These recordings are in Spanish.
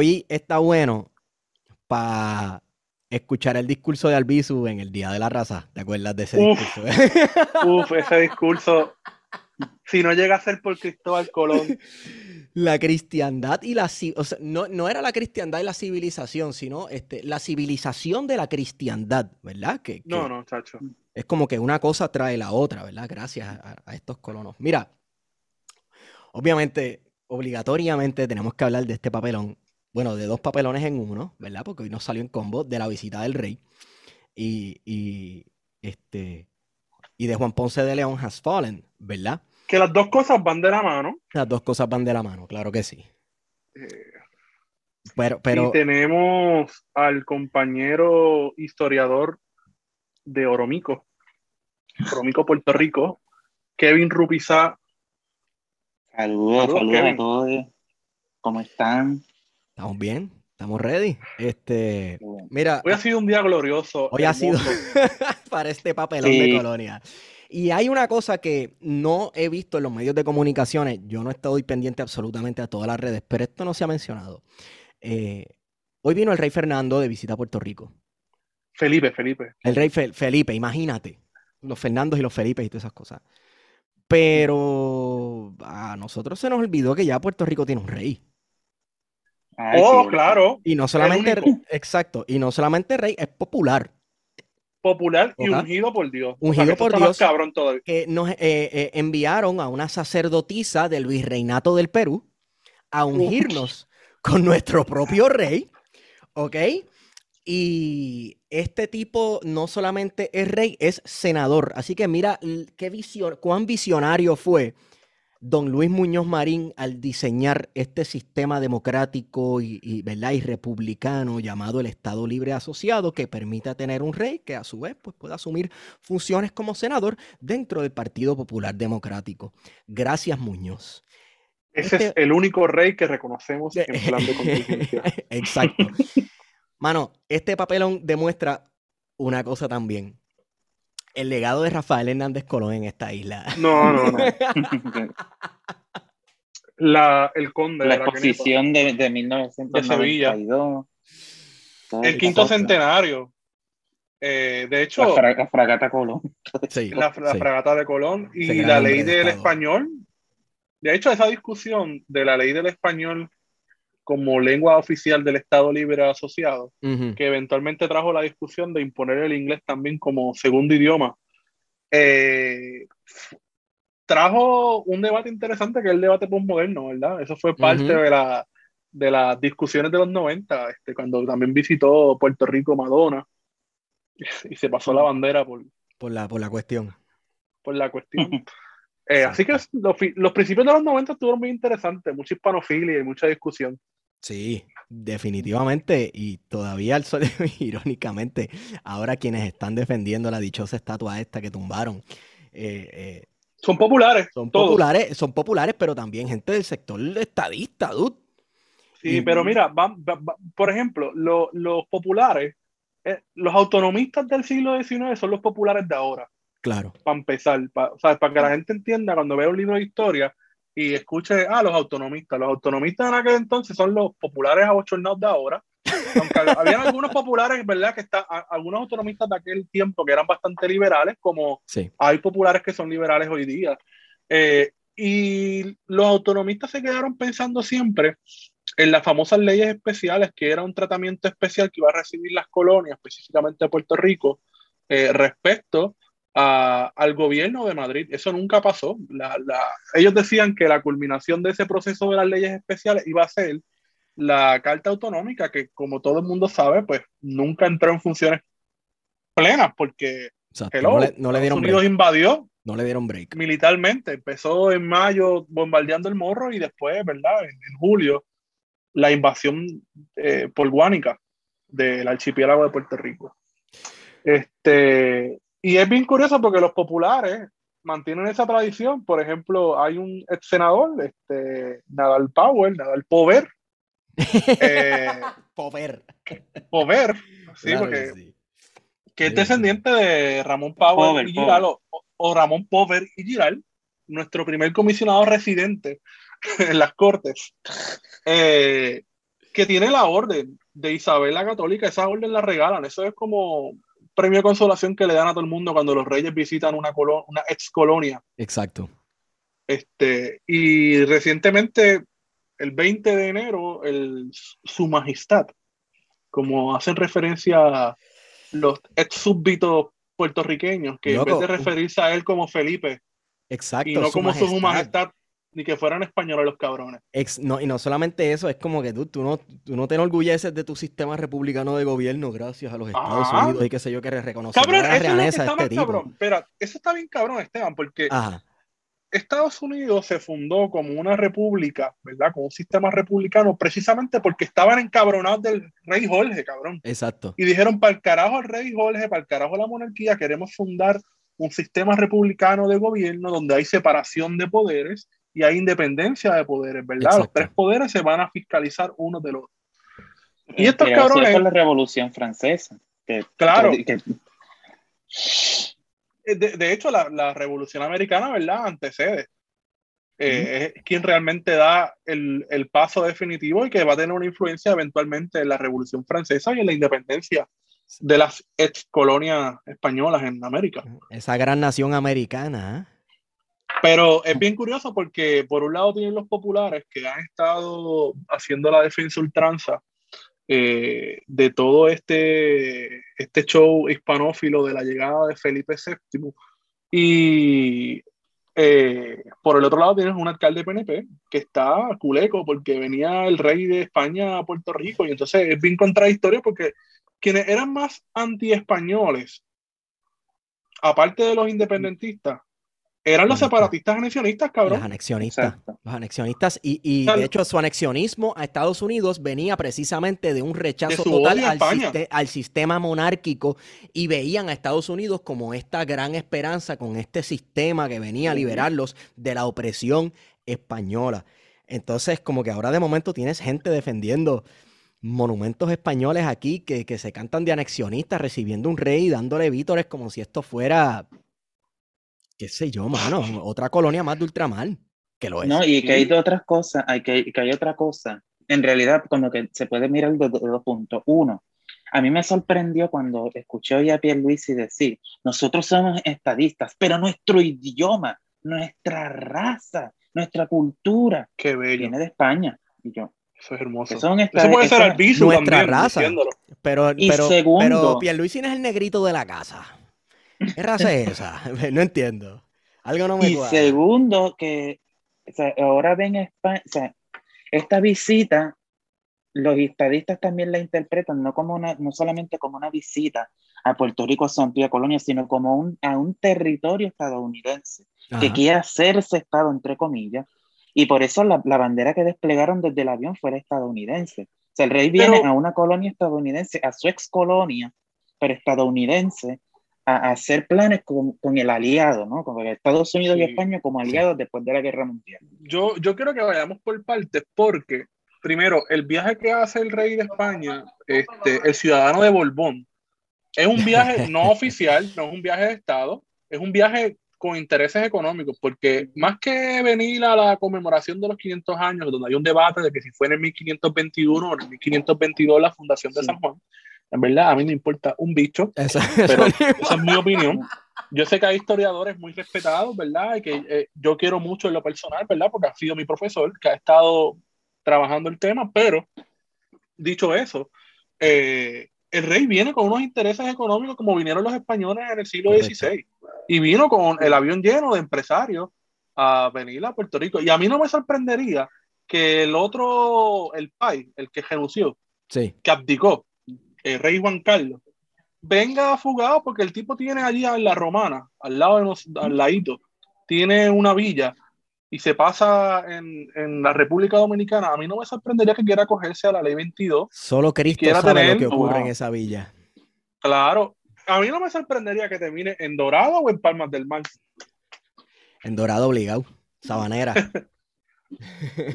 Hoy está bueno para escuchar el discurso de Albizu en el Día de la Raza. ¿Te acuerdas de ese Uf. discurso? Uf, ese discurso. Si no llega a ser por Cristóbal Colón, la cristiandad y la o sea, no, no era la cristiandad y la civilización, sino este, la civilización de la cristiandad, ¿verdad? Que, que no, no, chacho. es como que una cosa trae la otra, ¿verdad? Gracias a, a estos colonos. Mira, obviamente, obligatoriamente tenemos que hablar de este papelón. Bueno, de dos papelones en uno, ¿verdad? Porque hoy nos salió en combo de la visita del rey y, y, este y de Juan Ponce de León has fallen, ¿verdad? Que las dos cosas van de la mano. Las dos cosas van de la mano, claro que sí. Eh, Pero, pero y tenemos al compañero historiador de Oromico, Oromico, Puerto Rico, Kevin Rupizá. Saludos, Saludos, saludos Kevin. a todos. ¿Cómo están? Estamos bien, estamos ready. Este, mira, Hoy ha sido un día glorioso. Hoy ha sido para este papelón de colonia. Y hay una cosa que no he visto en los medios de comunicaciones. Yo no estoy pendiente absolutamente a todas las redes, pero esto no se ha mencionado. Eh, hoy vino el rey Fernando de visita a Puerto Rico. Felipe, Felipe. El rey Fe- Felipe, imagínate. Los Fernandos y los Felipes y todas esas cosas. Pero a nosotros se nos olvidó que ya Puerto Rico tiene un rey. Ay, oh, sí, claro. Y no solamente, exacto, y no solamente rey, es popular. Popular y ungido por Dios. Ungido por Dios. cabrón todavía. que nos eh, eh, enviaron a una sacerdotisa del virreinato del Perú a ungirnos con nuestro propio rey, ¿ok? Y este tipo no solamente es rey, es senador. Así que mira qué visión, cuán visionario fue don Luis Muñoz Marín al diseñar este sistema democrático y, y, ¿verdad? y republicano llamado el Estado Libre Asociado, que permita tener un rey que a su vez pues, pueda asumir funciones como senador dentro del Partido Popular Democrático. Gracias, Muñoz. Ese es Este- el único rey que reconocemos en plan de contingencia. Exacto. Mano, este papelón demuestra una cosa también. El legado de Rafael Hernández Colón en esta isla. No, no, no. La, el conde La de exposición de, de 1992. Todo El quinto cosa. centenario. Eh, de hecho, La, fra- la fragata Colón. Sí, la, sí. fragata de Colón y la ley de del Estado. español. De hecho, esa discusión de la ley del español como lengua oficial del Estado Libre Asociado, Ujú. que eventualmente trajo la discusión de imponer el inglés también como segundo idioma, eh, trajo un debate interesante que es el debate postmoderno, ¿verdad? Eso fue parte Ujú. de, la, de las discusiones de los 90, este, cuando también visitó Puerto Rico Madonna y se pasó la bandera por, Por la, por la cuestión. por la cuestión. Eh, así que los, los principios de los 90 estuvieron muy interesantes, mucha hispanofilia y mucha discusión. Sí, definitivamente. Y todavía, al sol- irónicamente, ahora quienes están defendiendo la dichosa estatua esta que tumbaron, eh, eh, Son populares, son todos. populares, son populares, pero también gente del sector estadista, dude. Sí, Y- pero mira, va- va- va- por ejemplo, lo- los populares, eh, los autonomistas del siglo XIX son los populares de ahora, Claro. para empezar, o sea, para que la gente entienda cuando vea un libro de historia y escuche, ah, los autonomistas. Los autonomistas en aquel entonces son los populares abochornados de ahora. Aunque había algunos populares, ¿verdad? Que está, a- algunos autonomistas de aquel tiempo que eran bastante liberales, como Sí. hay populares que son liberales hoy día. Eh, y los autonomistas se quedaron pensando siempre en las famosas leyes especiales, que era un tratamiento especial que iba a recibir las colonias, específicamente Puerto Rico, eh, respecto al gobierno de Madrid. Eso nunca pasó. ellos decían que la culminación de ese proceso de las leyes especiales iba a ser la Carta Autonómica, que como todo el mundo sabe, pues nunca entró en funciones plenas, porque no, le, no le, dieron Unidos invadió. No le dieron break. Militarmente. Empezó en mayo bombardeando el morro y después, ¿verdad? En, julio, la invasión eh, por Guánica del archipiélago de Puerto Rico. Este, y es bien curioso porque los populares mantienen esa tradición. Por ejemplo, hay un ex senador, este, Nadal Power, Nadal Pover. Eh, Pover. Pover, sí, porque que es descendiente de Ramón Power y Giral, o, Ramón Pover y Giral, nuestro primer comisionado residente en las Cortes, eh, que tiene la orden de Isabel la Católica, esa orden la regalan, eso es como premio de consolación que le dan a todo el mundo cuando los reyes visitan una, una ex colonia. Exacto. Este, y recientemente, el 20 de enero, el, su majestad, como hacen referencia los ex súbditos puertorriqueños, que en vez de referirse a él como Felipe, Exacto, y no como su majestad, ni que fueran españoles los cabrones. no, y no solamente eso, es como que tú, tú, no, tú no te enorgulleces de tu sistema republicano de gobierno gracias a los Estados Unidos y qué sé yo que reconocer cabrón, la realeza de este tipo. Cabrón. Espera, eso está bien cabrón, Esteban, porque Estados Unidos se fundó como una república, ¿verdad? Como un sistema republicano, precisamente porque estaban encabronados del rey Jorge, cabrón. Exacto. Y dijeron, para el carajo el rey Jorge, para el carajo la monarquía, queremos fundar un sistema republicano de gobierno donde hay separación de poderes y hay independencia de poderes, ¿verdad? Los tres poderes se van a fiscalizar uno del otro. Y estos cabrones... Fue la Revolución Francesa. claro. Eh, de, hecho, la, Revolución Americana, ¿verdad? Antecede. Eh, es quien realmente da el, paso definitivo y que va a tener una influencia eventualmente en la Revolución Francesa y en la independencia de las ex colonias españolas en América. Esa gran nación americana. ¿eh? Pero es bien curioso porque por un lado tienen los populares que han estado haciendo la defensa ultranza eh, de todo este, este show hispanófilo de la llegada de Felipe VII. Y eh, por el otro lado tienes un alcalde PNP que está culeco porque venía el rey de España a Puerto Rico y entonces es bien contradictorio porque quienes eran más anti-españoles, aparte de los independentistas, eran los separatistas anexionistas, cabrón. Los anexionistas. Los anexionistas. Y, y de hecho, su anexionismo a Estados Unidos venía precisamente de un rechazo total al, sistema monárquico y veían a Estados Unidos como esta gran esperanza con este sistema que venía a liberarlos de la opresión española. Entonces, como que ahora de momento tienes gente defendiendo monumentos españoles aquí que, que se cantan de anexionistas, recibiendo un rey y dándole vítores como si esto fuera qué sé yo, mano, otra colonia más de ultramar, que lo es. No, y que hay otras cosas, hay que, que hay otra cosa. En realidad, como que se puede mirar de, dos puntos. Uno, a mí me sorprendió cuando escuché hoy a Pierluisi decir, nosotros somos estadistas, pero nuestro idioma, nuestra raza, nuestra cultura, Qué viene de España. Y yo, eso es hermoso. Eso, puede ser al Nuestra raza. Pero, y pero, segundo, pero Pierluisi no es el negrito de la casa. ¿Qué raza es esa? No entiendo. Algo no me Y segundo, que ahora ven España, o sea, esta visita, los estadistas también la interpretan no, como una, no solamente como una visita a Puerto Rico, a Santiago Colonia, sino como un, a un territorio estadounidense que quiere hacerse Estado, entre comillas, y por eso la, la, bandera que desplegaron desde el avión fue estadounidense. O sea, el rey viene a una colonia estadounidense, a su ex colonia, pero estadounidense, a, hacer planes con, con, el aliado, ¿no? Con Estados Unidos y España como aliados después de la Guerra Mundial. Yo, yo quiero que vayamos por partes porque, primero, el viaje que hace el rey de España, este, el ciudadano de Borbón, es un viaje no oficial, no es un viaje de Estado, es un viaje con intereses económicos, porque más que venir a la conmemoración de los 500 años, donde hay un debate de que si fue en el 1521 o en el 1522 la fundación de San Juan, en verdad, a mí me importa un bicho, pero esa es mi opinión. yo sé que hay historiadores muy respetados, ¿verdad? Y que eh, yo quiero mucho en lo personal, ¿verdad? Porque ha sido mi profesor que ha estado trabajando el tema, pero dicho eso, eh, el rey viene con unos intereses económicos como vinieron los españoles en el siglo XVI y vino con el avión lleno de empresarios a venir a Puerto Rico. Y a mí no me sorprendería que el otro, el país, el que renunció, Sí. que abdicó, el rey Juan Carlos, venga fugado porque el tipo tiene allí en la romana, al lado de nos, al ladito, tiene una villa y se pasa en, en la República Dominicana. A mí no me sorprendería que quiera acogerse a la ley 22. Solo Cristo sabe tener- lo que ocurre wow. en esa villa. Claro, a mí no me sorprendería que termine en Dorado o en Palmas del Mar. En Dorado obligado. Sabanera.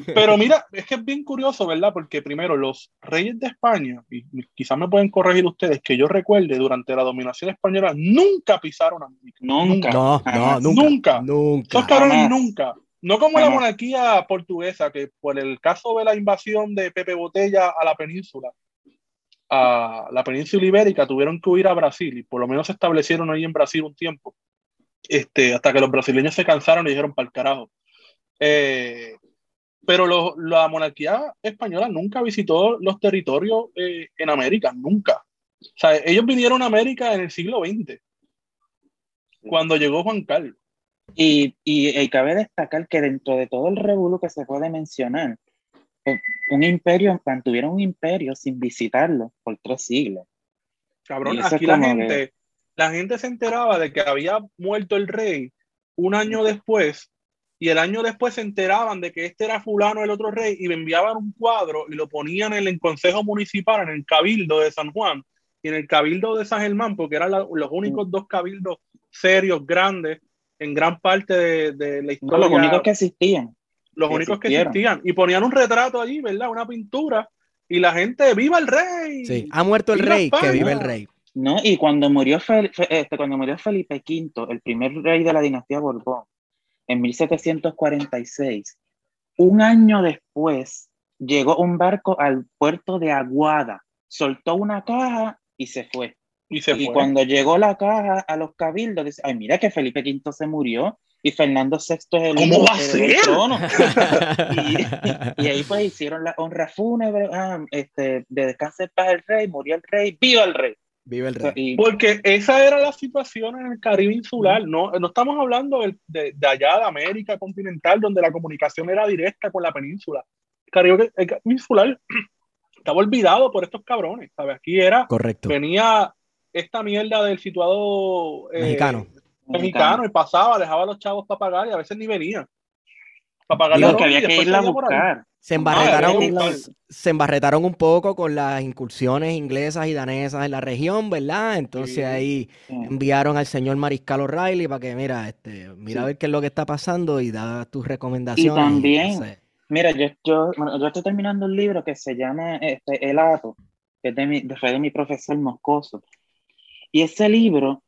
Pero mira, es que es bien curioso, ¿verdad? Porque primero, los reyes de España, y quizás me pueden corregir ustedes, que yo recuerde, durante la dominación española, nunca pisaron América. Nunca. No, no, nunca. Nunca. Nunca. Esos cabrones nunca. No como la Jamás. monarquía portuguesa, que por el caso de la invasión de Pepe Botella a la península, a la península ibérica, tuvieron que huir a Brasil y por lo menos se establecieron ahí en Brasil un tiempo, este, hasta que los brasileños se cansaron y dijeron para el carajo. Eh, pero lo- la monarquía española nunca visitó los territorios eh, en América, nunca. O sea, ellos vinieron a América en el siglo XX, cuando llegó Juan Carlos. Y, y, y cabe destacar que dentro de todo el revuelo que se puede mencionar, eh, un imperio, mantuvieron un imperio sin visitarlo por tres siglos. Cabrón, aquí la gente, la gente se enteraba de que había muerto el rey un año después, y el año después se enteraban de que este era fulano el otro rey, y me enviaban un cuadro y lo ponían en el consejo municipal, en el cabildo de San Juan, y en el cabildo de San Germán, porque eran la- los únicos dos cabildos serios, grandes, en gran parte de, de la No, historia. los únicos que existían. los que únicos que existían. Y ponían un retrato allí, ¿verdad? Una pintura, y la gente, ¡viva el rey! Sí. Ha muerto el ¡Viva rey, que vive el rey. ¿no? Y cuando murió, Fel- este, cuando murió Felipe V, el primer rey de la dinastía Borbón, en 1746, un año después, llegó un barco al puerto de Aguada, soltó una caja y se fue. Y se y fue. cuando llegó la caja a los cabildos, dice, ay, mira que Felipe V se murió y Fernando VI es el ¿Cómo va a ser? y, y ahí pues hicieron la honra fúnebre, ah, este, de descanso en paz el rey, murió el rey, viva el rey. Vive el rey. y- Porque esa era la situación en el Caribe insular, no, no estamos hablando de allá de América continental, donde la comunicación era directa con la península. El Caribe, el Caribe insular estaba olvidado por estos cabrones, ¿sabes? Aquí era, Correcto. venía esta mierda del situado eh, Mexicano. mexicano y pasaba, dejaba a los chavos para pagar y a veces ni venía. Para pagar Digo la que y había que irla a buscar. Se Ah, embarretaron, buscar. se embarretaron un poco con las incursiones inglesas y danesas en la región, ¿verdad? Entonces Sí. ahí Sí. enviaron al señor Mariscal O'Reilly para que, mira, este, mira a Sí. ver qué es lo que está pasando y da tus recomendaciones. también- entonces, Mira, yo, yo, bueno, yo estoy terminando un libro que se llama este, El Ato, que es de mi, de- fue de mi profesor Moscoso. Y ese libro,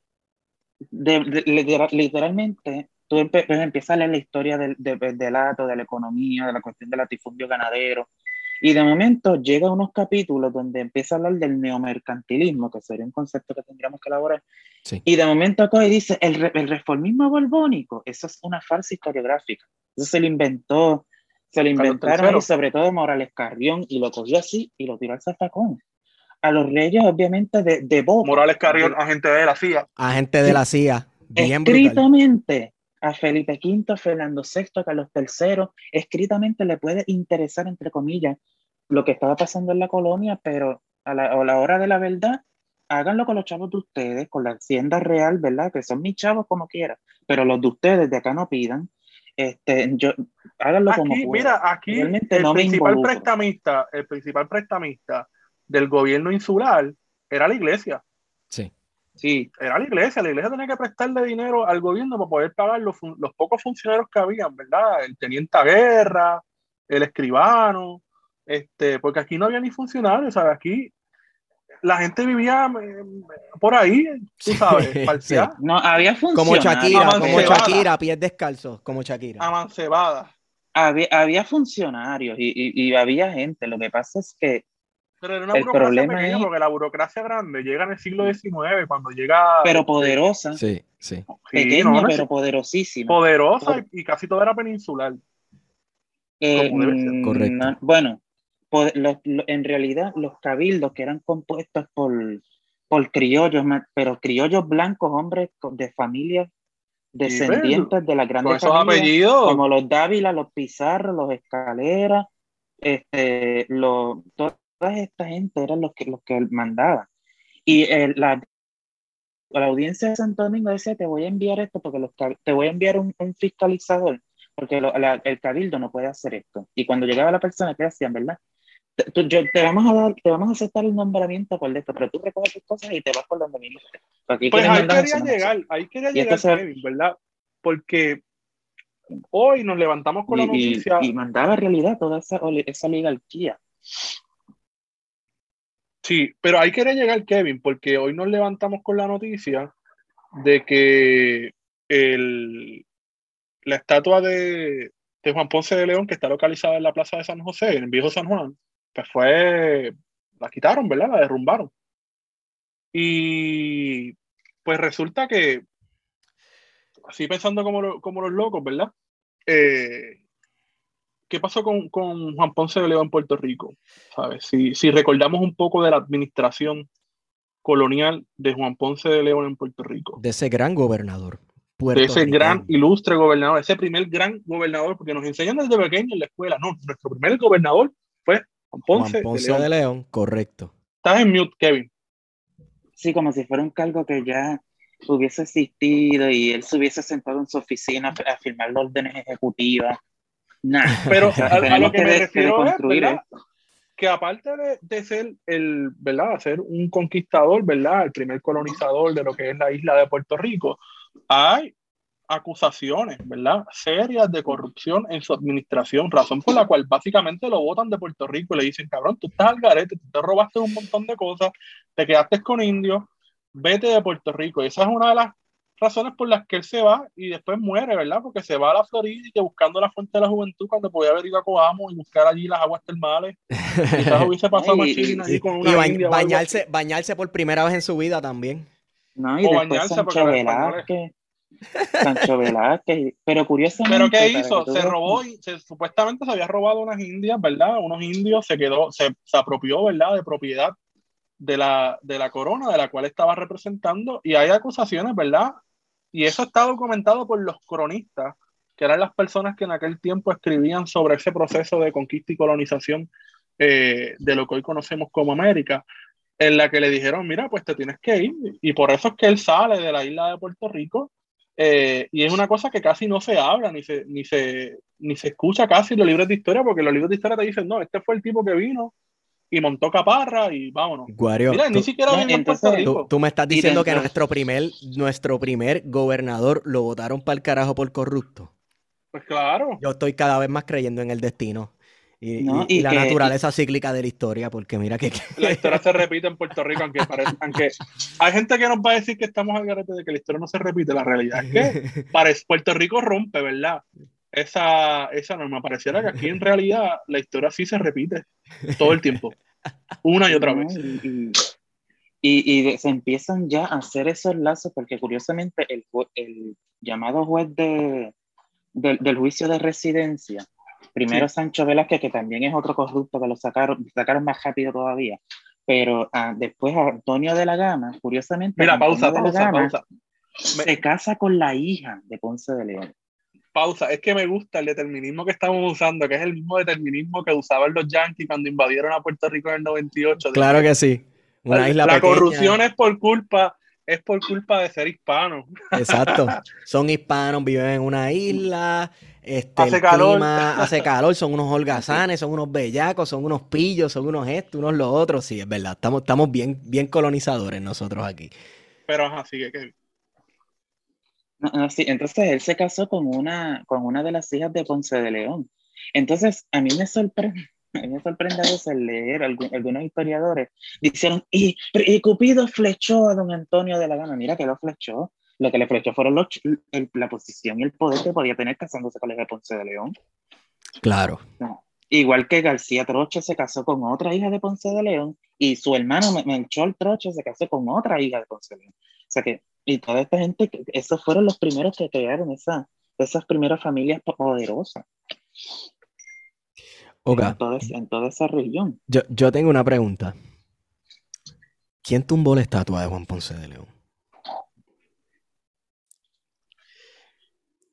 de- de- literal- literalmente, tú empe- pues, empiezas a leer la historia del, de- del ato, de la economía, de la cuestión del latifundio ganadero. Y de momento llega a unos capítulos donde empieza a hablar del neomercantilismo, que sería un concepto que tendríamos que elaborar. Sí. Y de momento coge y dice, el, re- el reformismo borbónico, eso es una farsa historiográfica. Eso se lo inventó, se lo inventaron y sobre todo Morales Carrión y lo cogió así y lo tiró al zafacón. A los reyes, obviamente, de, de boca. Morales Carrión, agente de la CIA. agente de la CIA, bien brutal. A Felipe V, a Fernando VI, a Carlos III, escritamente le puede interesar, entre comillas, lo que estaba pasando en la colonia, pero a la, a la hora de la verdad, háganlo con los chavos de ustedes, con la hacienda real, ¿verdad? Que son mis chavos como quieran, pero los de ustedes de acá no pidan. Este, yo, háganlo como Aquí, puedan. mira, aquí Realmente el no principal prestamista, el principal prestamista del gobierno insular era la iglesia. Sí. Era la iglesia. La iglesia tenía que prestarle dinero al gobierno para poder pagar los, los pocos funcionarios que habían, ¿verdad? El teniente a guerra, el escribano, este, porque aquí no había ni funcionarios, ¿sabes? Aquí la gente vivía eh, por ahí, tú sabes, Sí, parcial, no, había Como funcionarios. Shakira, como. Shakira, pies descalzos, como Shakira. amancebada. había, había funcionarios y, y- y había gente. Lo que pasa es que Pero era una El burocracia problema pequeña es- porque la burocracia grande llega en el siglo XIX, cuando llega Pero poderosa, Sí, sí. pequeña, no, no, pero poderosísima. poderosa y, y casi todo era peninsular. Eh, mm, Correcto. no- bueno, po- los- lo- en realidad los cabildos que eran compuestos por, por criollos, pero criollos blancos, hombres de familias descendientes de las Con grandes esos familias, apellidos, como los Dávila, los Pizarro, los Escalera, este, los, toda esta gente eran los que, los que mandaban. Y eh, la, la audiencia de Santo Domingo decía, te voy a enviar esto porque los, te voy a enviar un, un fiscalizador, porque lo- la- el cabildo no puede hacer esto. Y cuando llegaba la persona, ¿qué hacían, verdad? Te, tú- yo- te vamos a dar, te vamos a aceptar el nombramiento por esto, pero tú recoges tus cosas y te vas por donde viniste. Aquí pues ahí quería llegar, ahí quería Y llegar Kevin, ¿verdad? Porque hoy nos levantamos con la Y, y- noticia, y mandaba en realidad toda esa, esa oligarquía. Sí, pero ahí quería llegar Kevin, porque hoy nos levantamos con la noticia de que la estatua de, Juan Ponce de León, que está localizada en la plaza de San José, en el viejo San Juan, pues fue, la quitaron, ¿verdad? La derrumbaron. Y pues resulta que, así pensando como, como los locos, ¿verdad? Eh, ¿Qué pasó con, con Juan Ponce de León en Puerto Rico? ¿Sabes? Si, si recordamos un poco de la administración colonial de Juan Ponce de León en Puerto Rico, De ese gran gobernador. de ese gran ilustre gobernador, ese primer gran gobernador, porque nos enseñan desde pequeño en la escuela, no, nuestro primer gobernador fue Juan Ponce, Juan Ponce de León. de León, correcto. Estás en mute, Kevin. Sí, como si fuera un cargo que ya hubiese existido y él se hubiese sentado en su oficina a firmar las órdenes ejecutivas. Nada. Pero a, a lo que me de- refiero es, esto. Que aparte de, de ser el, ¿verdad? Ser un conquistador, ¿verdad? El primer colonizador de lo que es la isla de Puerto Rico, hay acusaciones, ¿verdad? Serias de corrupción en su administración, razón por la cual básicamente lo votan de Puerto Rico y le dicen, cabrón, tú estás al garete, tú te robaste un montón de cosas, te quedaste con indios, vete de Puerto Rico. Y esa es una de las razones por las que él se va y después muere, ¿verdad? Porque se va a la Florida y que buscando la fuente de la juventud cuando podía haber ido a Coamo y buscar allí las aguas termales. Quizás hubiese pasado Y- más y- chilling allí Y, con y una ba- india o algo bañarse, bañarse por primera vez en su vida también. No, y O después bañarse porque Sancho Velázquez. Sancho Velázquez. Pero curiosamente. Pero ¿qué hizo? que Se robó y se, supuestamente se había robado unas indias, ¿verdad? Unos indios se quedó, se, se apropió, ¿verdad? De propiedad de la, de la corona de la cual estaba representando y hay acusaciones, ¿verdad? Y eso está documentado por los cronistas, que eran las personas que en aquel tiempo escribían sobre ese proceso de conquista y colonización eh, de lo que hoy conocemos como América, en la que le dijeron, mira, pues te tienes que ir. Y por eso es que él sale de la isla de Puerto Rico eh, y es una cosa que casi no se habla, ni se, ni se, ni se escucha casi en los libros de historia, porque los libros de historia te dicen, no, este fue el tipo que vino y montó caparra y vámonos. Guario, Mira, tú, ni siquiera no, en entonces, Puerto tú- Rico. tú me estás diciendo que nuestro primer, nuestro primer gobernador lo votaron para el carajo por corrupto. Pues claro. Yo estoy cada vez más creyendo en el destino y, No, y- y y la que- naturaleza cíclica de la historia, porque mira que... La historia se repite en Puerto Rico, aunque, parece, aunque hay gente que nos va a decir que estamos al garete de que la historia no se repite. La realidad es que parece, Puerto Rico rompe, ¿verdad? Esa, esa norma. Pareciera que aquí en realidad la historia sí se repite todo el tiempo. Una y otra vez. Y, y- se empiezan ya a hacer esos lazos, porque curiosamente el, el llamado juez de, del- del juicio de residencia, primero Sancho Velázquez, que también es otro corrupto que lo sacaron, sacaron más rápido todavía, pero ah, después Antonio de la Gama, curiosamente, Mira, pausa, pausa, pausa. Me- se casa con la hija de Ponce de León. Pausa, es que me gusta el determinismo que estamos usando, que es el mismo determinismo que usaban los yankees cuando invadieron a Puerto Rico en el 98. Claro que sí. Una la isla la pequeña. corrupción es por culpa, es por culpa de ser hispano. Exacto. Son hispanos, viven en una isla, este, Hace el calor. clima hace calor, son unos holgazanes, son unos bellacos, son unos pillos, son unos estos, unos los otros. Sí, es verdad. Estamos, estamos bien, bien colonizadores nosotros aquí. Pero sigue que No, no, sí, entonces él se casó con una, con una de las hijas de Ponce de León. Entonces, a mí me sorprende, a mí me sorprende a veces leer algu- algunos historiadores. Dijeron, y, y Cupido flechó a don Antonio de la Gama. Mira que lo flechó. Lo que le flechó fueron los, el- la posición y el poder que podía tener casándose con la hija de Ponce de León. Claro. No. Igual que García Troche se casó con otra hija de Ponce de León y su hermano Melchor Troche se casó con otra hija de Ponce de León. O sea que, y toda esta gente, esos fueron los primeros que crearon esa, esas primeras familias poderosas. Okay. En, toda, en, toda, esa región. Yo, yo tengo una pregunta. ¿Quién tumbó la estatua de Juan Ponce de León?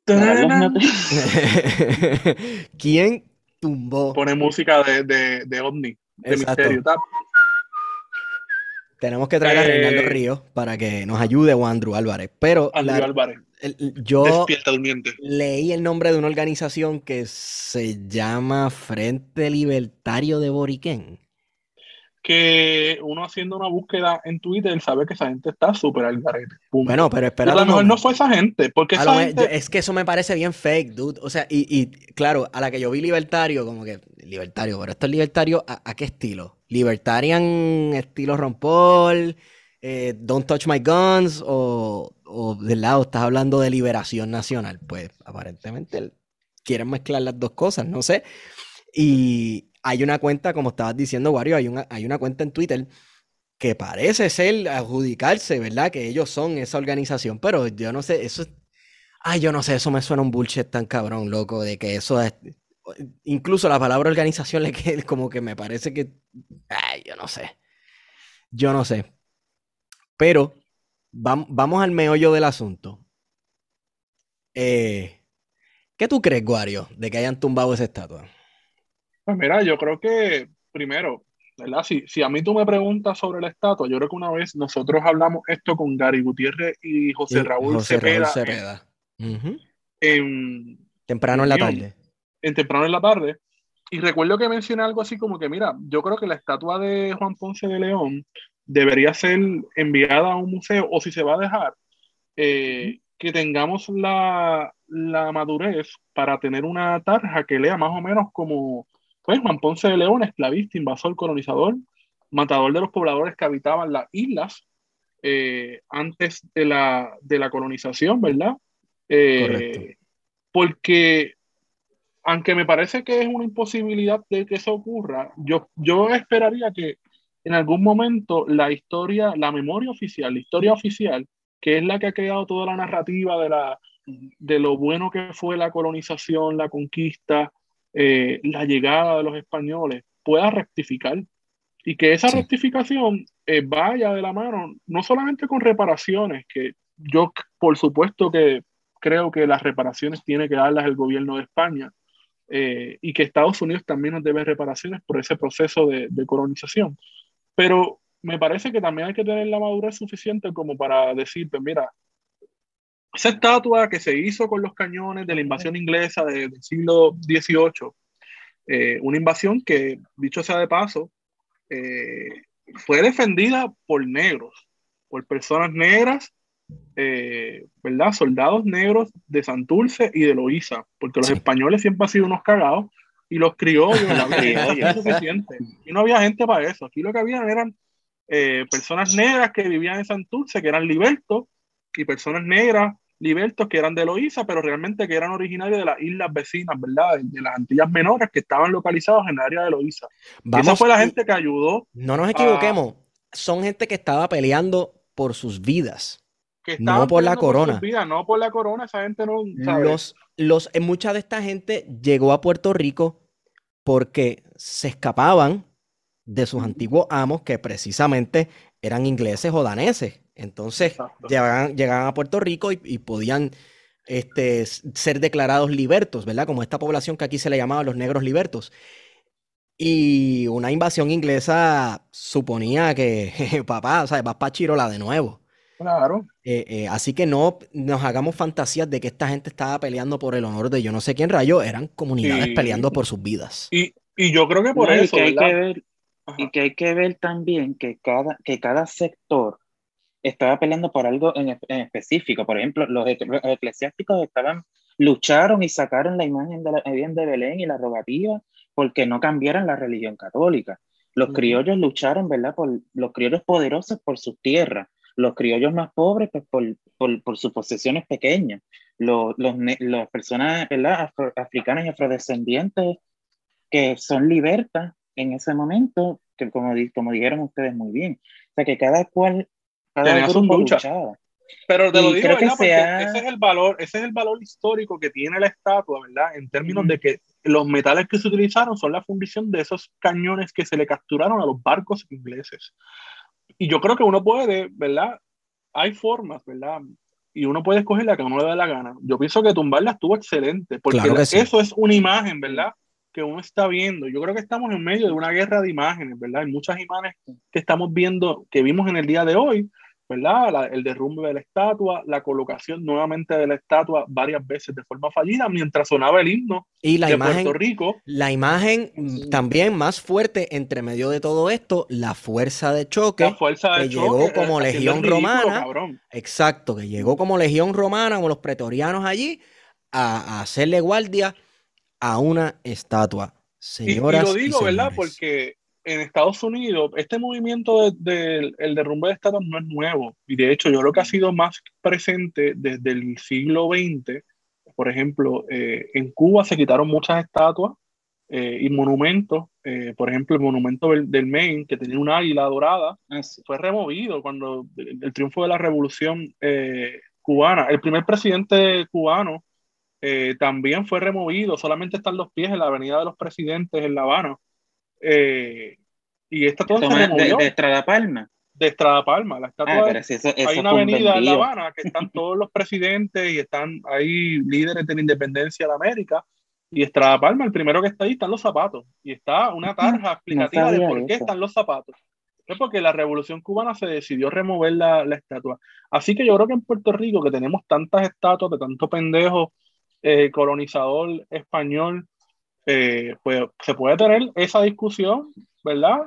¿Quién tumbó? Pone música de, de, de ovni, de Exacto. misterio. Tenemos que traer a Reinaldo Eh, Ríos para que nos ayude o a Andrew Álvarez. Pero Andrew la- Álvarez, el- yo despierta leí el nombre de una organización que se llama Frente Libertario de Boriquén. Que uno haciendo una búsqueda en Twitter sabe que esa gente está súper al garete. Bueno, pero espera. a lo mejor no fue esa gente, porque esa me- gente... yo- es que eso me parece bien fake, dude. O sea, y, y, claro, a la que yo vi libertario, como que libertario, pero esto es libertario, ¿a, a qué estilo? ¿Libertarian estilo Ron Paul? eh, Don't Touch My Guns? O, o del lado estás hablando de liberación nacional? Pues aparentemente quieren mezclar las dos cosas, no sé. Y hay una cuenta, como estabas diciendo, Wario, hay una, cuenta en Twitter que parece ser adjudicarse, ¿verdad? Que ellos son esa organización, pero yo no sé, eso es... Ay, yo no sé, eso me suena un bullshit tan cabrón, loco, de que eso es... Incluso la palabra organización le queda como que me parece que... Ay, yo no sé. Yo no sé. Pero vam- vamos al meollo del asunto. Eh, ¿qué tú crees, Guario, de que hayan tumbado esa estatua? Pues mira, yo creo que primero, ¿verdad? Si, si a mí tú me preguntas sobre la estatua, yo creo que una vez nosotros hablamos esto con Gary Gutiérrez y José Raúl José Raúl Cepeda, Cepeda. Ujú. en, Temprano en la tarde. en temprano en la tarde. Y recuerdo que mencioné algo así como que, mira, yo creo que la estatua de Juan Ponce de León debería ser enviada a un museo o si se va a dejar, eh, que tengamos la, la madurez para tener una tarja que lea más o menos como, pues, Juan Ponce de León, esclavista, invasor, colonizador, matador de los pobladores que habitaban las islas eh, antes de la, de la colonización, ¿verdad? Eh, porque aunque me parece que es una imposibilidad de que eso ocurra, yo, yo esperaría que en algún momento la historia, la memoria oficial, la historia oficial, que es la que ha creado toda la narrativa de, la, de lo bueno que fue la colonización, la conquista, eh, la llegada de los españoles, pueda rectificar. Y que esa Sí. rectificación eh, vaya de la mano, no solamente con reparaciones, que yo por supuesto que creo que las reparaciones tiene que darlas el gobierno de España eh, y que Estados Unidos también nos debe reparaciones por ese proceso de, de colonización. Pero me parece que también hay que tener la madurez suficiente como para decir, pues mira, esa estatua que se hizo con los cañones de la invasión inglesa de- del siglo XVIII, eh, una invasión que, dicho sea de paso, eh, fue defendida por negros, por personas negras, eh, ¿verdad? Soldados negros de Santurce y de Loíza, porque los españoles siempre han sido unos cagados y los criollos, la. Y no había gente para eso. Aquí lo que había eran eh, personas negras que vivían en Santurce, que eran libertos, y personas negras libertos que eran de Loíza, pero realmente que eran originarios de las islas vecinas, ¿verdad? De, las Antillas Menores que estaban localizados en el área de Loíza. Esa fue la gente que ayudó, No nos equivoquemos. Son gente que estaba peleando por sus vidas. que No por la corona. vidas, no por la corona, esa gente no, ¿sabes? Los, los, mucha de esta gente llegó a Puerto Rico porque se escapaban de sus antiguos amos que precisamente eran ingleses o daneses. Entonces Exacto. llegaban, llegaban a Puerto Rico y, y podían este, ser declarados libertos, ¿verdad? Como esta población que aquí se le llamaba los negros libertos. Y una invasión inglesa suponía que, papá, o sea, vas para Chirola de nuevo. Claro. Eh, eh, así que no nos hagamos fantasías de que esta gente estaba peleando por el honor de yo no sé quién rayo, eran comunidades Sí. peleando por sus vidas. Y, y yo creo que por No, y eso, que hay que ver, y que hay que ver también que cada, que cada sector estaba peleando por algo en, en específico. Por ejemplo, los, los eclesiásticos estaban, lucharon y sacaron la imagen de la Virgen de Belén y la rogativa porque no cambiaran la religión católica. Los criollos lucharon, ¿verdad? Por los criollos poderosos por sus tierras, los criollos más pobres pues, por, por, por sus posesiones pequeñas, los, los, las personas, ¿verdad? Afro- africanas y afrodescendientes que son libertas en ese momento, que como, como dijeron ustedes muy bien. O sea, que cada cual, cada grupo luchaba. Pero te lo digo, ¿verdad? Porque ese es el valor, ese es el valor histórico que tiene la estatua, ¿verdad? En términos de que los metales que se utilizaron son la fundición de esos cañones que se le capturaron a los barcos ingleses. Y yo creo que uno puede, ¿verdad? Hay formas, ¿verdad? Y uno puede escoger la que uno le dé la gana. Yo pienso que tumbarla estuvo excelente, porque eso es una imagen, ¿verdad? Que uno está viendo. Yo creo que estamos en medio de una guerra de imágenes, ¿verdad? Hay muchas imágenes que estamos viendo, que vimos en el día de hoy, ¿verdad? el derrumbe de la estatua, la colocación nuevamente de la estatua varias veces de forma fallida mientras sonaba el himno y la de imagen, Puerto Rico. La imagen mm, también más fuerte entre medio de todo esto, la fuerza de choque la fuerza de que choque, llegó como eh, legión ridículo, romana. cabrón. Exacto, que llegó como legión romana, como los pretorianos allí, a, a hacerle guardia a una estatua. Señoras y, y lo digo, ¿verdad? Porque en Estados Unidos, este movimiento del de, el derrumbe de estatuas no es nuevo. Y de hecho, yo creo que ha sido más presente desde el siglo XX. Por ejemplo, eh, en Cuba se quitaron muchas estatuas eh, y monumentos. Eh, por ejemplo, el monumento del, del, Maine, que tenía una águila dorada, fue removido cuando el, el triunfo de la revolución eh, cubana. El primer presidente cubano también fue removido. Solamente están los pies en la Avenida de los Presidentes en La Habana. Eh, y esta todo se removió. De, de Estrada Palma. De Estrada Palma. La estatua, ah, si eso, eso hay una avenida en La Habana que están todos los presidentes y están ahí líderes de la independencia de América. Y Estrada Palma, el primero que está ahí, están los zapatos. Y está una tarja explicativa no de por qué eso. están los zapatos. Es porque la revolución cubana se decidió remover la, la, estatua. Así que yo creo que en Puerto Rico, que tenemos tantas estatuas de tanto pendejo eh, colonizador español, eh, pues se puede tener esa discusión, ¿verdad?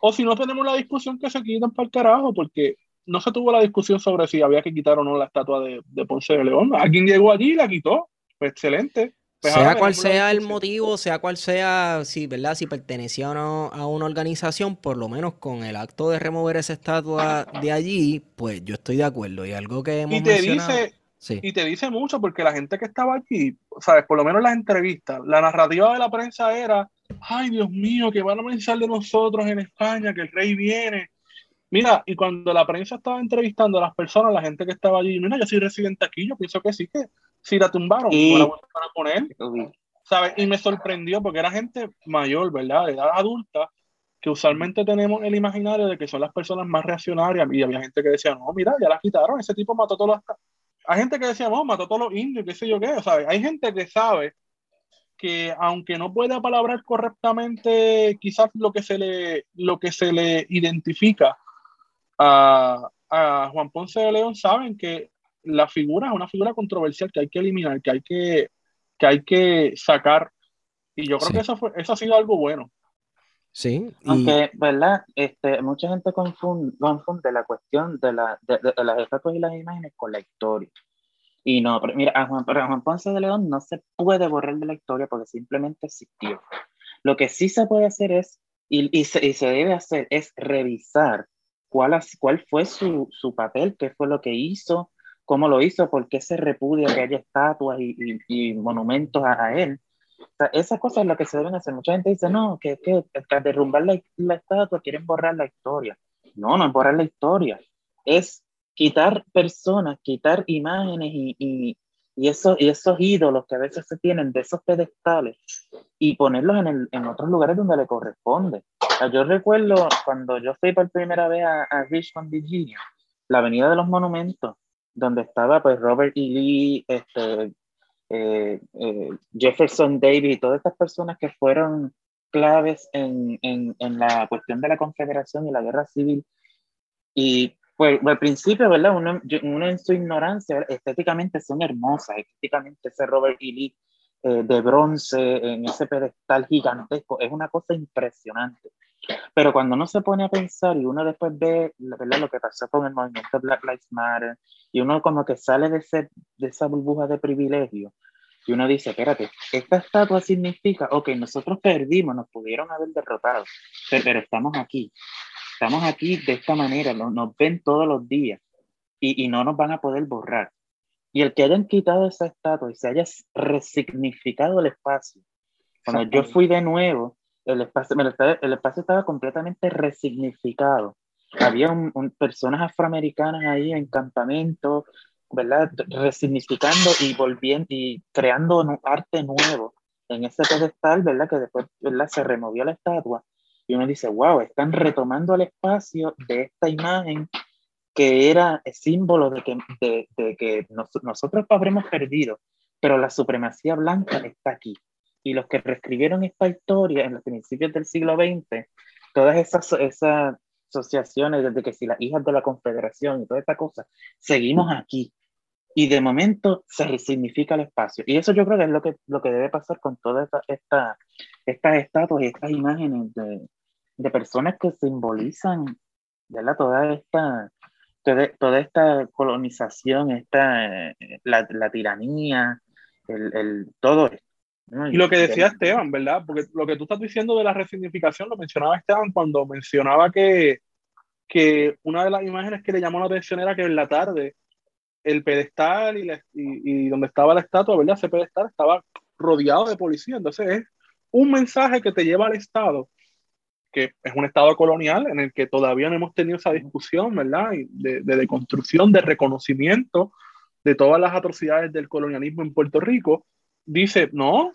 O si no tenemos la discusión que se quitan para el carajo, porque no se tuvo la discusión sobre si había que quitar o no la estatua de, de Ponce de León. Alguien llegó allí y la quitó. Pues excelente. Pues sea cual sea el motivo, sea cual sea, si, ¿verdad? si pertenecía o no a una organización, por lo menos con el acto de remover esa estatua de allí, pues yo estoy de acuerdo. Y algo que hemos y te mencionado... dice, Sí. Y te dice mucho porque la gente que estaba aquí, sabes, por lo menos en las entrevistas, la narrativa de la prensa era, ay Dios mío, que van a pensar de nosotros en España, que el rey viene. Mira, y cuando la prensa estaba entrevistando a las personas, la gente que estaba allí, mira, yo soy residente aquí, yo pienso que sí, que si la tumbaron, la a poner. ¿Sabes? Y me sorprendió porque era gente mayor, ¿verdad? De edad adulta, que usualmente tenemos el imaginario de que son las personas más reaccionarias. Y había gente que decía, no, mira, ya la quitaron, ese tipo mató a todos los hay gente que decía, no, mató a todos los indios, qué sé yo qué, ¿sabes? Hay gente que sabe que aunque no pueda palabrar correctamente quizás lo que se le, lo que se le identifica a, a Juan Ponce de León, saben que la figura es una figura controversial que hay que eliminar, que hay que, que, hay que sacar. Y yo creo sí. que eso, fue, eso ha sido algo bueno. Sí. Y... Aunque, ¿verdad? Este, mucha gente confunde, confunde la cuestión de, la, de, de, de, las estatuas y las imágenes con la historia. Y no, pero mira, a Juan, a Juan, Ponce de León no se puede borrar de la historia porque simplemente existió. Lo que sí se puede hacer es, y, y, se, y se, debe hacer, es revisar cuál, cuál fue su, su, papel, qué fue lo que hizo, cómo lo hizo, por qué se repudia que haya estatuas y, y monumentos a, a él o sea, esas cosas es lo que se deben hacer. Mucha gente dice, no, que, que derrumbar la, la estatua quieren borrar la historia. No, no es borrar la historia. Es quitar personas, quitar imágenes y, y, y, esos, y esos ídolos que a veces se tienen de esos pedestales y ponerlos en, el, en otros lugares donde le corresponde. O sea, yo recuerdo cuando yo fui por primera vez a, a Richmond, Virginia, la Avenida de los Monumentos, donde estaba pues Robert E. Lee, este, eh, eh, Jefferson Davis todas estas personas que fueron claves en, en, en, la cuestión de la Confederación y la guerra civil. Y pues al principio, ¿verdad? Uno, uno en su ignorancia, estéticamente son hermosas, estéticamente ese Robert E. Lee eh, de bronce en ese pedestal gigantesco, es una cosa impresionante. Pero cuando uno se pone a pensar y uno después ve ¿verdad? lo que pasó con el movimiento Black Lives Matter y uno como que sale de, ese, de esa burbuja de privilegio y uno dice, espérate, esta estatua significa, ok, nosotros perdimos, nos pudieron haber derrotado, pero, pero estamos aquí, estamos aquí de esta manera, nos, nos ven todos los días y, y no nos van a poder borrar. Y el que hayan quitado esa estatua y se haya resignificado el espacio Cuando yo fui de nuevo, el espacio, el espacio estaba completamente resignificado. Había un, personas afroamericanas ahí en campamento, ¿verdad? Resignificando y volviendo y creando un arte nuevo en ese pedestal, ¿verdad? Que después, ¿verdad? Se removió la estatua y uno dice, wow, están retomando el espacio de esta imagen que era símbolo de que, de que nosotros habremos perdido, pero la supremacía blanca está aquí. Y los que reescribieron esta historia en los principios del siglo XX, todas esas, esas asociaciones, desde que si las hijas de la Confederación y toda esta cosa, seguimos aquí. Y de momento se resignifica el espacio. Y eso yo creo que es lo que, lo que debe pasar con todas estas esta, estas estatuas y estas imágenes de, de personas que simbolizan ¿verdad? toda esta toda, esta colonización, esta, la, la tiranía, el, el, todo esto. Y lo que decía Esteban, ¿verdad? Porque lo que tú estás diciendo de la resignificación lo mencionaba Esteban cuando mencionaba que, que una de las imágenes que le llamó la atención era que en la tarde el pedestal y, y, y, donde estaba la estatua, ¿verdad? Ese pedestal estaba rodeado de policía. Entonces es un mensaje que te lleva al Estado que es un Estado colonial en el que todavía no hemos tenido esa discusión, ¿verdad? De, de, construcción, de reconocimiento de todas las atrocidades del colonialismo en Puerto Rico, dice, no,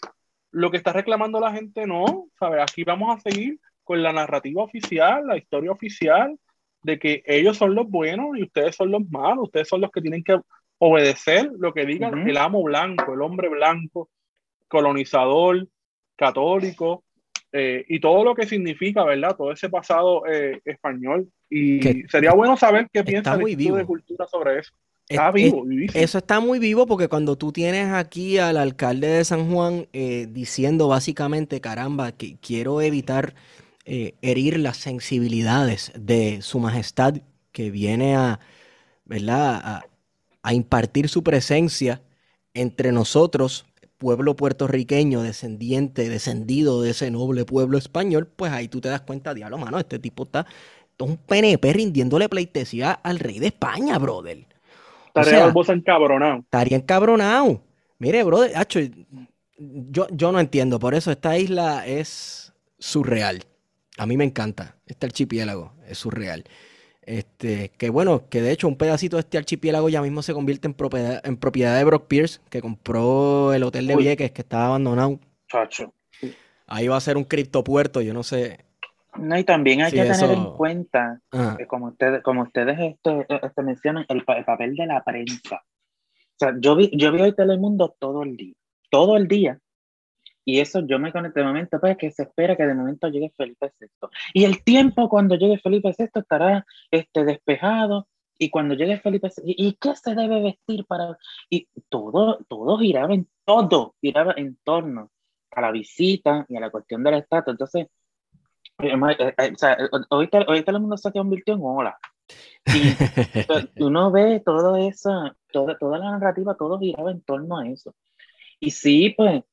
lo que está reclamando la gente no, ¿sabes? Aquí vamos a seguir con la narrativa oficial, la historia oficial, de que ellos son los buenos y ustedes son los malos, ustedes son los que tienen que obedecer lo que diga el amo blanco, el hombre blanco, colonizador, católico, eh, y todo lo que significa, ¿verdad? Todo ese pasado eh, español. Y sería bueno saber qué piensa el de Cultura sobre eso. Está vivo, Eso está muy vivo porque cuando tú tienes aquí al alcalde de San Juan eh, diciendo básicamente, caramba, que quiero evitar herir las sensibilidades de su majestad que viene a, ¿verdad? a impartir su presencia entre nosotros pueblo puertorriqueño, descendiente, descendido de ese noble pueblo español, pues ahí tú te das cuenta, diablo, mano, este tipo está, un PNP rindiéndole pleitesía al rey de España, brother. Estaría o encabronado. Estaría encabronado. Mire, brother, yo, yo no entiendo, por eso esta isla es surreal. A mí me encanta, este archipiélago es surreal. Este, que bueno, que de hecho un pedacito de este archipiélago ya mismo se convierte en propiedad, en propiedad de Brock Pierce, que compró el hotel de Vieques que estaba abandonado. Chacho. Ahí va a ser un criptopuerto, yo no sé. No, y también hay que tener en cuenta, ah. como ustedes, como ustedes este, este mencionan, el, el, papel de la prensa. O sea, yo vi, yo vi hoy Telemundo todo el día, todo el día, y eso yo me conecté de momento, pues que se espera que de momento llegue Felipe VI. Y el tiempo cuando llegue Felipe VI estará este, despejado. Y cuando llegue Felipe VI, ¿y qué se debe vestir para...? Y todo, todo giraba en todo, giraba en torno a la visita y a la cuestión de la estatua. Entonces, o sea, ahorita, ahorita el mundo se convirtió en ola. Y uno ve todo eso, toda, toda la narrativa, todo giraba en torno a eso. Y sí, pues,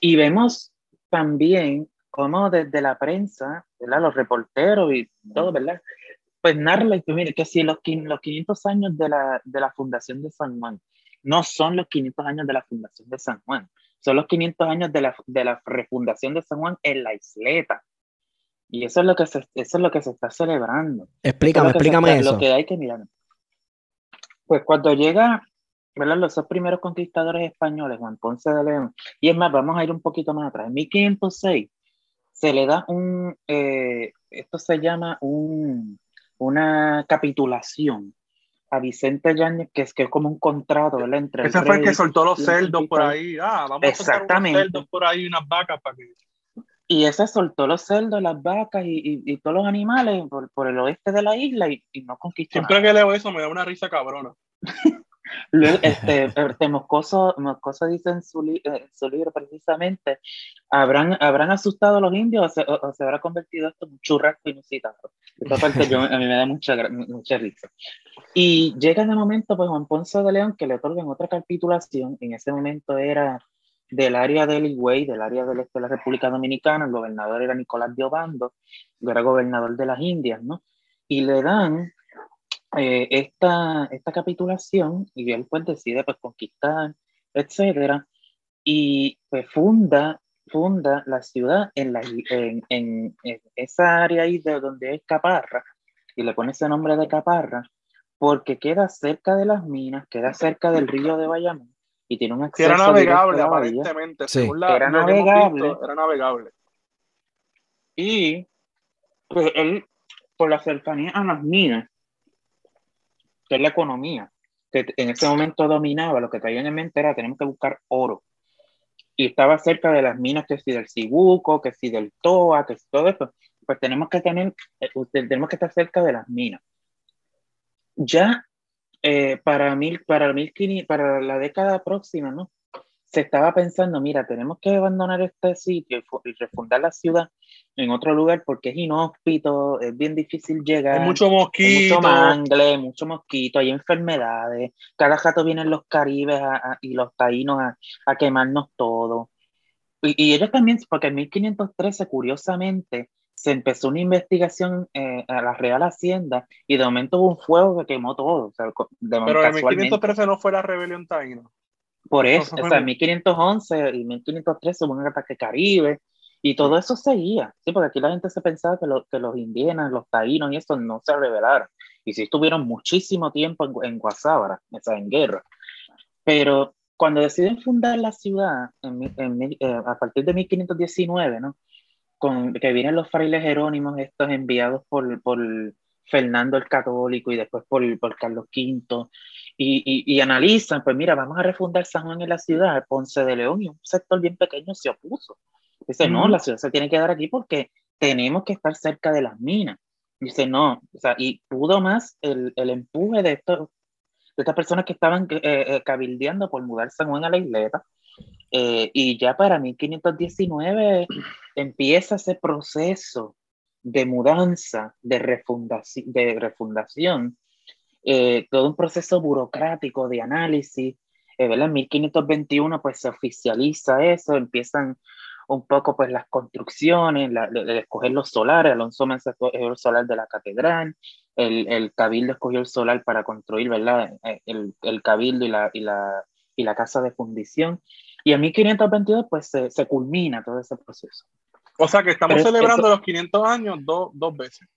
y vemos también cómo desde la prensa, ¿verdad? los reporteros y todo, ¿verdad? Pues narra y mire, que si los, los 500 años de la, de la fundación de San Juan no son los 500 años de la fundación de San Juan, son los 500 años de la, de la refundación de San Juan en la isleta. Y eso es lo que se, eso es lo que se está celebrando. Explícame, explícame eso. Lo que hay que mirar. Pues cuando llega ¿verdad? Los dos primeros conquistadores españoles, Juan Ponce de León, y es más, vamos a ir un poquito más atrás. En 1506 se le da un, eh, esto se llama un, una capitulación a Vicente Yáñez, que es que es como un contrato ¿verdad? entre Ese fue el que soltó los cerdos por ahí. Ah, vamos a soltar unos cerdos por ahí, unas vacas para que... Y ese soltó los cerdos, las vacas y, y, y todos los animales por, por, el oeste de la isla y, y no conquistó Siempre que leo eso me da una risa cabrona. Luego, este, este Moscoso, Moscoso dice en su, en su, libro precisamente, ¿habrán, ¿habrán asustado a los indios o se, o, se habrá convertido esto en un churrasco inusitado? Esta parte yo, a mí me da mucha, mucha risa. Y llega ese momento, pues Juan Ponce de León, que le otorgan otra capitulación, en ese momento era del área del Higüey, del área del este de la República Dominicana, el gobernador era Nicolás de Obando, era gobernador de las Indias, ¿no? Y le dan eh, esta, esta capitulación y él pues decide pues conquistar, etcétera, y pues funda funda la ciudad en, la, en, en esa área ahí de donde es Caparra, y le pone ese nombre de Caparra, porque queda cerca de las minas, queda cerca del río de Bayamón, y tiene un era acceso directo navegable, aparentemente. Sí. según la- Era navegable. visto, era navegable. Y pues él, por la cercanía a las minas, que es la economía, que en ese momento dominaba, lo que traían en mente era tenemos que buscar oro. Y estaba cerca de las minas, que si del Cibuco, que si del Toa, que si todo eso. Pues tenemos que tener, eh, tenemos que estar cerca de las minas. Ya eh, para, mil, para, 1500 para la década próxima, ¿no? Se estaba pensando, mira, tenemos que abandonar este sitio y fu- y refundar la ciudad en otro lugar porque es inhóspito, es bien difícil llegar. Hay mucho hay mosquito. mucho mangle, mucho mosquito, hay enfermedades. Cada rato vienen los caribes a- a- y los taínos a, a quemarnos todo. Y, y ellos también, porque en 1513, curiosamente, se empezó una investigación eh, a la Real Hacienda y de momento hubo un fuego que quemó todo. O sea, de Pero en casualmente. 1513 no fue la rebelión taína. Por eso, Entonces o sea, en muy- 1511 y 1513 hubo un ataque caribe y todo eso seguía, sí, porque aquí la gente se pensaba que, lo- que los indígenas, los taínos y eso no se rebelaron. Y sí estuvieron muchísimo tiempo en, en Guasábara, o sea, en guerra. Pero cuando deciden fundar la ciudad, en en eh, a partir de 1519, ¿no? Con, que vienen los frailes jerónimos, estos enviados por, por Fernando el Católico y después por, por Carlos V, y, y, y analizan, pues mira, vamos a refundar San Juan en la ciudad, Ponce de León, y un sector bien pequeño se opuso. Dice, no, Ujú. la ciudad se tiene que dar aquí porque tenemos que estar cerca de las minas. Dice, no, o sea, y pudo más el, el empuje de, estos, de estas personas que estaban eh, eh, cabildeando por mudar San Juan a la isleta. Eh, y ya para 1519 empieza ese proceso de mudanza, de refundación, de refundación eh, todo un proceso burocrático de análisis. Eh, ¿verdad? En 1521 pues se oficializa eso, empiezan un poco pues las construcciones, la, de, de escoger los solares, Alonso Manza escogió el solar de la catedral, el, el cabildo escogió el solar para construir, ¿verdad? Eh, El, el cabildo y la, y, la, y la casa de fundición. Y en 1522 pues se, se culmina todo ese proceso. O sea que estamos Pero celebrando eso- los 500 años dos, dos veces.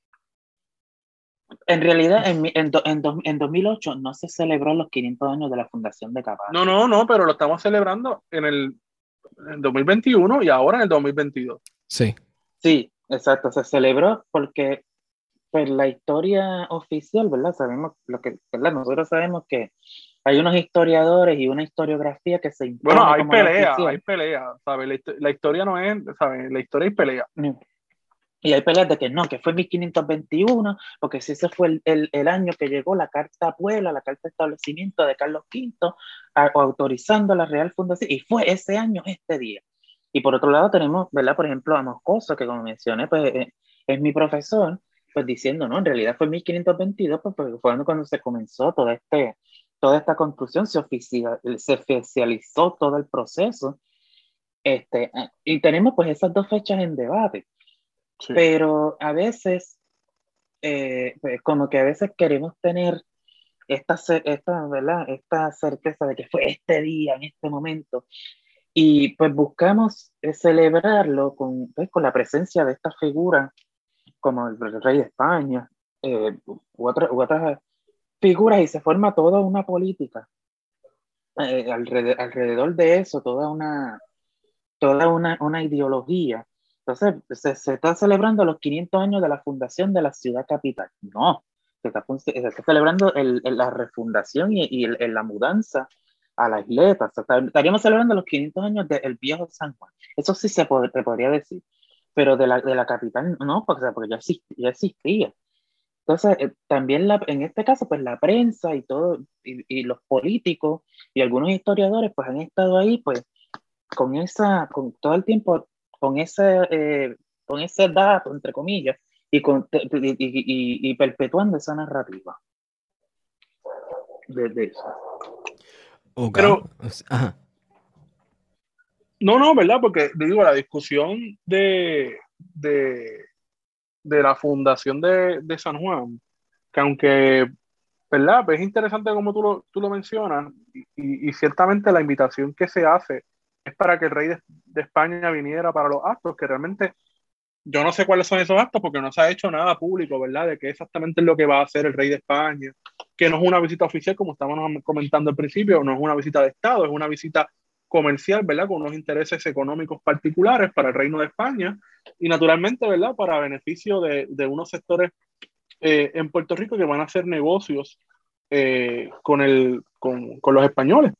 En realidad, en, mi- en, do- en, do- en 2008 no se celebró los 500 años de la fundación de Capaz. No, no, no, pero lo estamos celebrando en el, en 2021 y ahora en el 2022. Sí. Sí, exacto, se celebró porque pues la historia oficial, ¿verdad? Sabemos lo que, ¿verdad? Nosotros sabemos que hay unos historiadores y una historiografía que se Bueno, hay pelea, hay pelea, ¿sabes? La, la historia no es, ¿sabes? La historia hay pelea. Y hay peleas de que no, que fue 1521, porque si ese fue el, el, el año que llegó la carta Puebla, la carta de establecimiento de Carlos V, a- autorizando la Real Fundación, y fue ese año, este día. Y por otro lado tenemos, ¿verdad? Por ejemplo, a Moscoso, que como mencioné, pues eh, es mi profesor, pues diciendo, no, en realidad fue 1522, pues porque fue cuando se comenzó todo este, toda esta construcción, se, oficia, se oficializó todo el proceso. Este, y tenemos pues esas dos fechas en debate. Sí. Pero a veces, eh, pues como que a veces queremos tener esta, esta, ¿verdad? esta certeza de que fue este día, en este momento, y pues buscamos eh, celebrarlo con, pues, con la presencia de estas figuras, como el rey de España, eh, u, otra- u otras figuras, y se forma toda una política eh, alrededor, alrededor de eso, toda una, toda una, una ideología. Entonces, se, se está celebrando los 500 años de la fundación de la ciudad capital. No, se está, se está celebrando el, el- la refundación y, y el- la mudanza a la isleta. O sea, estaríamos celebrando los 500 años del viejo San Juan. Eso sí se, pod- podría decir. Pero de la, de la capital no, porque, porque ya, ya existía. Entonces, eh, también la, en este caso, pues la prensa y todo, y, y los políticos y algunos historiadores, pues han estado ahí, pues, con esa, con todo el tiempo, con ese, eh, con ese dato, entre comillas, y, con, y, y- y- y perpetuando esa narrativa. Desde eso. Ok. Pero- Ajá. No, no, ¿verdad? Porque digo, la discusión de, de, de la fundación de, de San Juan, que aunque, ¿verdad? Pues es interesante como tú lo, tú lo mencionas, y, y ciertamente la invitación que se hace es para que el rey de, de España viniera para los actos, que realmente yo no sé cuáles son esos actos porque no se ha hecho nada público, ¿verdad? De qué exactamente es lo que va a hacer el rey de España, que no es una visita oficial, como estábamos comentando al principio, no es una visita de Estado, es una visita comercial, ¿verdad? Con unos intereses económicos particulares para el Reino de España y naturalmente, ¿verdad? Para beneficio de, unos sectores eh, en Puerto Rico que van a hacer negocios eh, con, el, con, con, los españoles.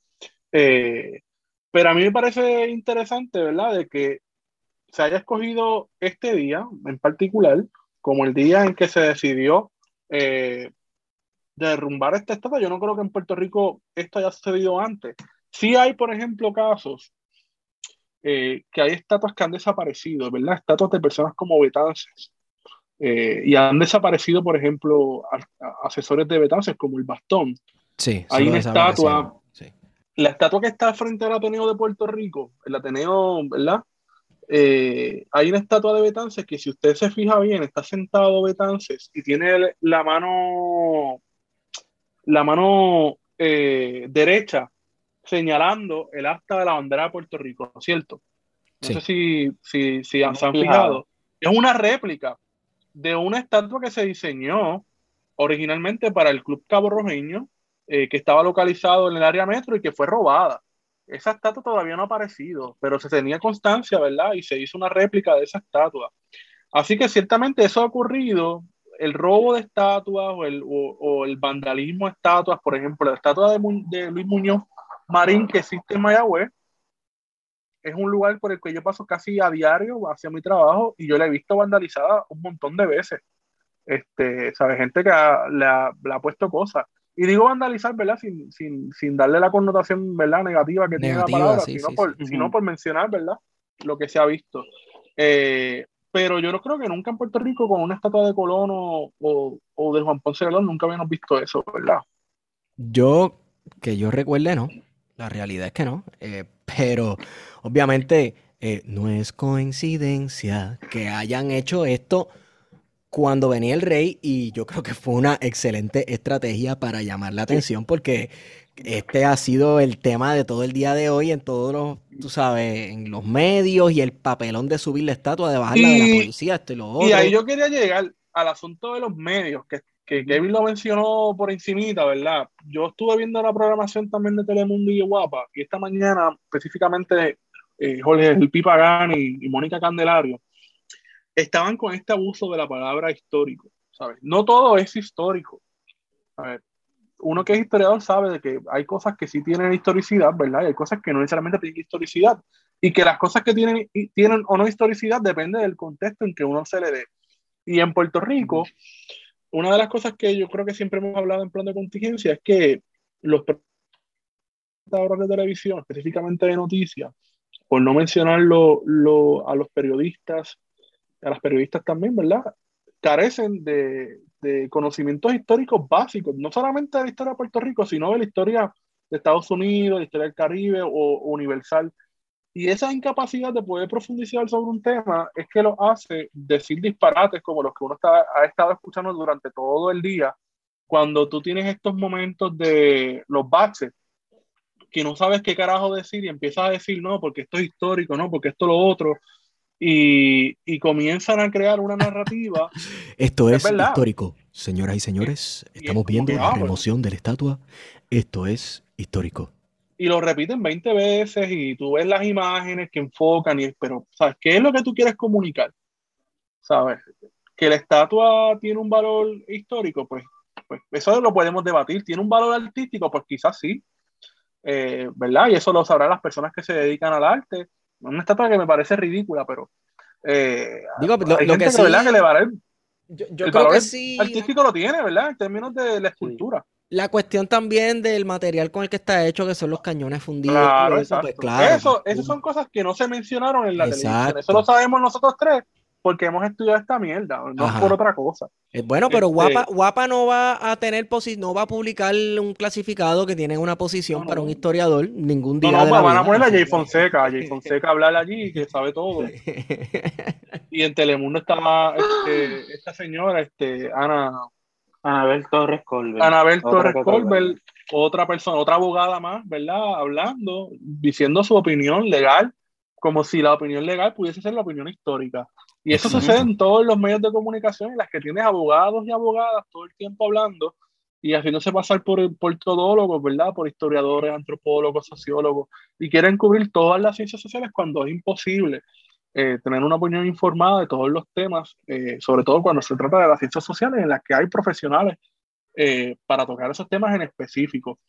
Eh, pero a mí me parece interesante, ¿verdad? De que se haya escogido este día en particular como el día en que se decidió derrumbar esta estatua. Yo no creo que en Puerto Rico esto haya sucedido antes. Sí hay, por ejemplo, casos eh, que hay estatuas que han desaparecido, ¿verdad? Estatuas de personas como Betances. Eh, y han desaparecido, por ejemplo, asesores de Betances, como el bastón. Sí, hay una estatua. Sí. La estatua que está frente al Ateneo de Puerto Rico, el Ateneo, ¿verdad? Eh, hay una estatua de Betances que si usted se fija bien, está sentado Betances y tiene la mano, la mano eh, derecha señalando el asta de la bandera de Puerto Rico, ¿no es cierto? No sé si, si, si han, se han fijado. Es una réplica de una estatua que se diseñó originalmente para el Club Cabo Rojeño, eh, que estaba localizado en el área metro y que fue robada esa estatua todavía no ha aparecido, pero se tenía constancia, ¿verdad? Y se hizo una réplica de esa estatua. Así que ciertamente eso ha ocurrido, el robo de estatuas o el, o, el vandalismo de estatuas, por ejemplo, la estatua de, de, Luis Muñoz Marín que existe en Mayagüez, es un lugar por el que yo paso casi a diario hacia mi trabajo y yo la he visto vandalizada un montón de veces. Este, ¿sabe? Gente que le, ha, le ha puesto cosas. Y digo vandalizar, ¿verdad? Sin, sin, sin darle la connotación, ¿verdad? Negativa que tiene la palabra, sino, por, sino por mencionar, ¿verdad? Lo que se ha visto. Eh, pero yo no creo que nunca en Puerto Rico con una estatua de Colón o, o, de Juan Ponce de León nunca habíamos visto eso, ¿verdad? Yo, que yo recuerde, no. La realidad es que no. Eh, pero obviamente eh, no es coincidencia que hayan hecho esto cuando venía el rey y yo creo que fue una excelente estrategia para llamar la atención porque este ha sido el tema de todo el día de hoy en todos los, tú sabes, en los medios y el papelón de subir la estatua, de bajarla de la policía, esto y lo otro. Y ahí yo quería llegar al asunto de los medios, que, que Kevin lo mencionó por encimita, ¿verdad? Yo estuve viendo la programación también de Telemundo y Guapa, y esta mañana específicamente eh, Jorge El Pipa Gani y Mónica Candelario estaban con este abuso de la palabra histórico, ¿sabes? No todo es histórico. A ver, uno que es historiador sabe de que hay cosas que sí tienen historicidad, ¿verdad? Y hay cosas que no necesariamente tienen historicidad. Y que las cosas que tienen, tienen o no historicidad depende del contexto en que uno se le dé. Y en Puerto Rico, una de las cosas que yo creo que siempre hemos hablado en plan de contingencia es que los presentadores de televisión, específicamente de noticias, por no mencionar lo, a los periodistas a las periodistas también, ¿verdad? Carecen de, de, conocimientos históricos básicos, no solamente de la historia de Puerto Rico, sino de la historia de Estados Unidos, de la historia del Caribe o, universal. Y esa incapacidad de poder profundizar sobre un tema es que lo hace decir disparates como los que uno está, ha estado escuchando durante todo el día, cuando tú tienes estos momentos de los baches, que no sabes qué carajo decir y empiezas a decir, no, porque esto es histórico, no, porque esto es lo otro, y, comienzan a crear una narrativa. Esto es, histórico. Señoras y señores, estamos viendo la remoción de la estatua. Esto es histórico. Y lo repiten 20 veces y tú ves las imágenes que enfocan, y, pero ¿sabes qué es lo que tú quieres comunicar? ¿Sabes? Que la estatua tiene un valor histórico, pues, pues eso lo podemos debatir. ¿Tiene un valor artístico? Pues quizás sí. Eh, ¿Verdad? Y eso lo sabrán las personas que se dedican al arte una estatua que me parece ridícula, pero. Eh, Digo, lo, hay gente que, sí, ¿verdad? que le vale. Yo, yo creo que sí. artístico lo tiene, ¿verdad? En términos de la escultura. La cuestión también del material con el que está hecho, que son los cañones fundidos. Claro, eso, pues, claro. Eso, eso son cosas que no se mencionaron en la televisión. Eso lo sabemos nosotros tres, porque hemos estudiado esta mierda, no por otra cosa. Eh, bueno, pero este, Guapa, Guapa no va a tener no va a publicar un clasificado que tiene una posición para un historiador ningún día. No, no, van a poner a Jay Fonseca, a Jay Fonseca a hablar allí, que sabe todo. y en Telemundo está este, esta señora, este, Ana, Anabel Torres Colbert. Anabel Torres Colbert, otra persona, otra abogada más, ¿verdad? Hablando, diciendo su opinión legal, como si la opinión legal pudiese ser la opinión histórica. Y eso sucede en todos los medios de comunicación, en las que tienes abogados y abogadas todo el tiempo hablando y haciéndose pasar por, por todólogos, ¿verdad? Por historiadores, antropólogos, sociólogos, y quieren cubrir todas las ciencias sociales cuando es imposible eh, tener una opinión informada de todos los temas, eh, sobre todo cuando se trata de las ciencias sociales, en las que hay profesionales eh, para tocar esos temas en específico.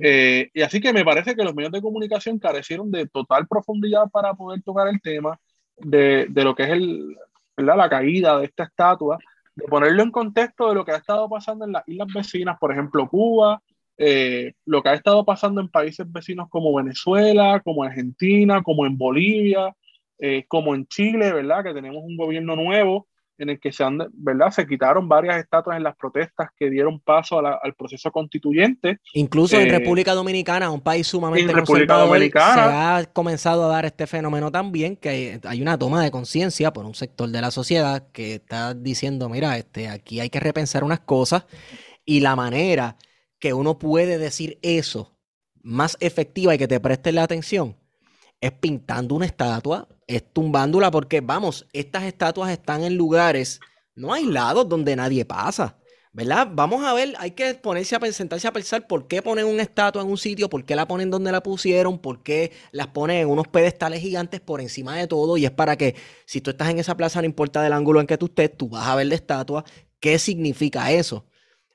Eh, y así que me parece que los medios de comunicación carecieron de total profundidad para poder tocar el tema de, de lo que es el, ¿verdad? la caída de esta estatua, de ponerlo en contexto de lo que ha estado pasando en las islas vecinas, por ejemplo, Cuba, eh, lo que ha estado pasando en países vecinos como Venezuela, como Argentina, como en Bolivia, eh, como en Chile, ¿verdad? Que tenemos un gobierno nuevo en el que se han, ¿verdad? Se quitaron varias estatuas en las protestas que dieron paso a la- al proceso constituyente. Incluso en Eh, República Dominicana, un país sumamente en República Dominicana. se ha comenzado a dar este fenómeno también, que hay, hay una toma de conciencia por un sector de la sociedad que está diciendo, mira, este, aquí hay que repensar unas cosas y la manera que uno puede decir eso más efectiva y que te preste la atención es pintando una estatua, es tumbándola, porque vamos, estas estatuas están en lugares no aislados donde nadie pasa. ¿Verdad? Vamos a ver, hay que ponerse a sentarse a pensar por qué ponen una estatua en un sitio, por qué la ponen donde la pusieron, por qué las ponen en unos pedestales gigantes por encima de todo. Y es para que, si tú estás en esa plaza, no importa del ángulo en que tú estés, tú vas a ver la estatua. ¿Qué significa eso?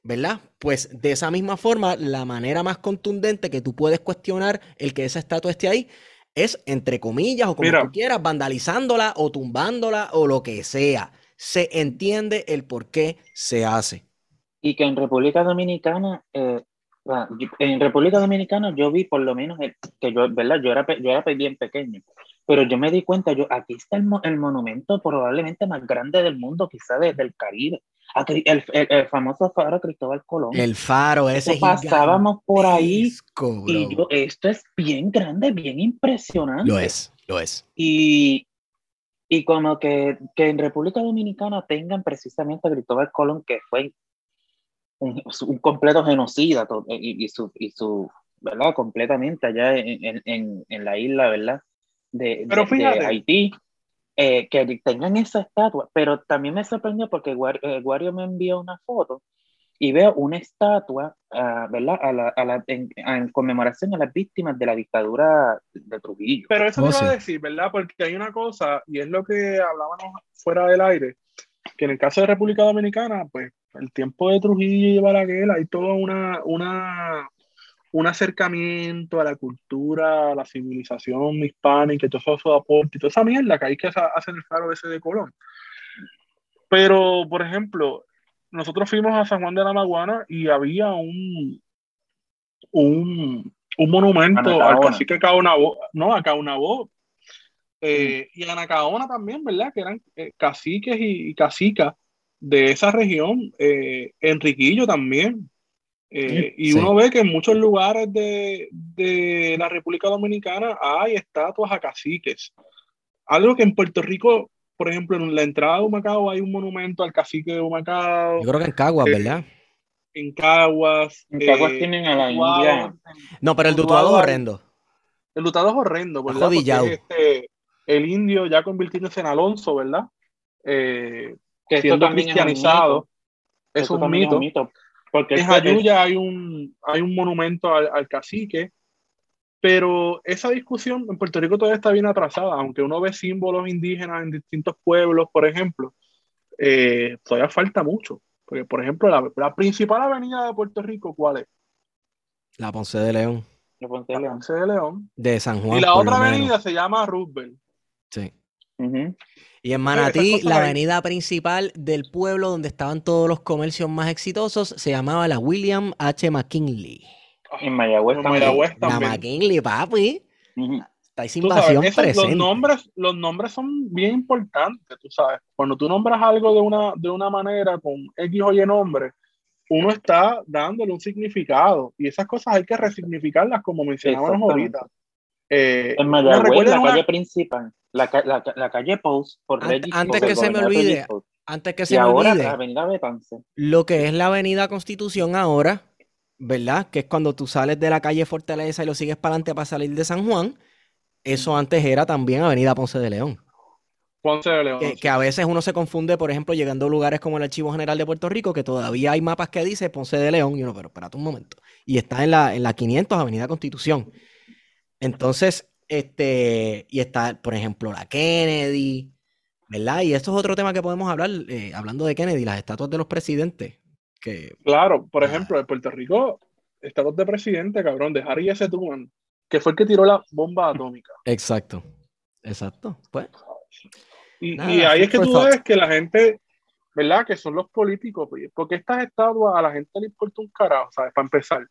¿Verdad? Pues de esa misma forma, la manera más contundente que tú puedes cuestionar el que esa estatua esté ahí es, entre comillas, o como Mira. tú quieras, vandalizándola o tumbándola o lo que sea. Se entiende el por qué se hace. Y que en República Dominicana, eh, en República Dominicana yo vi por lo menos el- que yo, ¿verdad? Yo era, yo era bien pequeño, pero yo me di cuenta, yo, aquí está el, el monumento probablemente más grande del mundo, quizá de- del Caribe. El, el- el famoso faro Cristóbal Colón. El faro ese Eso pasábamos por ahí gigantesco, y bro. yo, esto es bien grande, bien impresionante. Lo es, lo es. Y, y como que, que en República Dominicana tengan precisamente a Cristóbal Colón, que fue un, un completo genocida y, y su, y su, ¿verdad? Completamente allá en, en- en, en la isla, ¿verdad? De, Pero de- de fíjate. Haití, eh, que tengan esa estatua. Pero también me sorprendió porque eh, Guario me envió una foto y veo una estatua, ah, ¿verdad? A la, a la- en, en conmemoración a las víctimas de la dictadura de Trujillo. Pero eso Oh, te iba a decir, ¿verdad? Porque hay una cosa, y es lo que hablábamos fuera del aire, que en el caso de República Dominicana, pues el tiempo de Trujillo y Balaguer, hay todo una, una, un acercamiento a la cultura, a la civilización hispánica, y todo eso, su aporte, y toda esa mierda que hay que hacer el faro ese de Colón. Pero, por ejemplo, nosotros fuimos a San Juan de la Maguana y había un, un, un monumento al cacique Caonabó, no, a eh, y a Anacaona también, ¿verdad? Que eran eh, caciques y, y cacicas de esa región, eh, Enriquillo también. Eh, y Sí. uno ve que en muchos lugares de, de la República Dominicana hay estatuas a caciques. Algo que en Puerto Rico, por ejemplo, en la entrada de Humacao hay un monumento al cacique de Humacao, Yo creo que en Caguas, Eh, ¿verdad? en Caguas. En Caguas eh, tienen a la Utuado. India. No, pero el Utuado dutuado es horrendo. El lutado es horrendo, ¿verdad? Porque este, el indio ya convirtiéndose en Alonso, ¿verdad? Eh, Que esto siendo también es un cristianizado. mito. Es un mito. Porque En Jayuya hay un, hay un monumento al, al cacique, pero esa discusión en Puerto Rico todavía está bien atrasada, aunque uno ve símbolos indígenas en distintos pueblos, por ejemplo, eh, todavía falta mucho. Porque, por ejemplo, la, la principal avenida de Puerto Rico, ¿cuál es? La Ponce de León. La León. Ponce de León. De San Juan, Y la por otra lo menos. avenida se llama Roosevelt. Sí. Ujú. Y en Manatí, cosas la ahí. avenida principal del pueblo donde estaban todos los comercios más exitosos se llamaba la William H. McKinley. En Mayagüez En también. Mayagüez La también. McKinley, papi. Ujú. Está esa Tú sabes, invasión esos- los, presente. nombres, los nombres son bien importantes, tú sabes. Cuando tú nombras algo de una, de una manera con X o Y nombre, uno está dándole un significado y esas cosas hay que resignificarlas como mencionábamos ahorita. Eh, En Mayagüez, recuerda la una- calle principal, la, la, la calle Post, por Regis antes Post, que se me olvide, Post. antes que se Y me ahora olvide, la avenida Betance. lo que es la avenida Constitución ahora, ¿verdad? Que es cuando tú sales de la calle Fortaleza y lo sigues para adelante para salir de San Juan. Eso antes era también Avenida Ponce de León. Ponce de León. Que, que a veces uno se confunde, por ejemplo, llegando a lugares como el Archivo General de Puerto Rico, que todavía hay mapas que dice Ponce de León, y uno, pero espérate un momento. Y está en la, en la 500 Avenida Constitución. Entonces, este, y está, por ejemplo, la Kennedy, ¿verdad? Y esto es otro tema que podemos hablar, eh, hablando de Kennedy, las estatuas de los presidentes. Que, Claro, por Ah. ejemplo, en Puerto Rico, estados de presidente, cabrón, de Harry S. Truman, que fue el que tiró la bomba atómica. exacto, exacto. Pues, Y, Nada, y ahí es que tú thought. ves que la gente, ¿verdad? Que son los políticos, porque estas estatuas a la gente le importa un carajo, ¿sabes? Para empezar.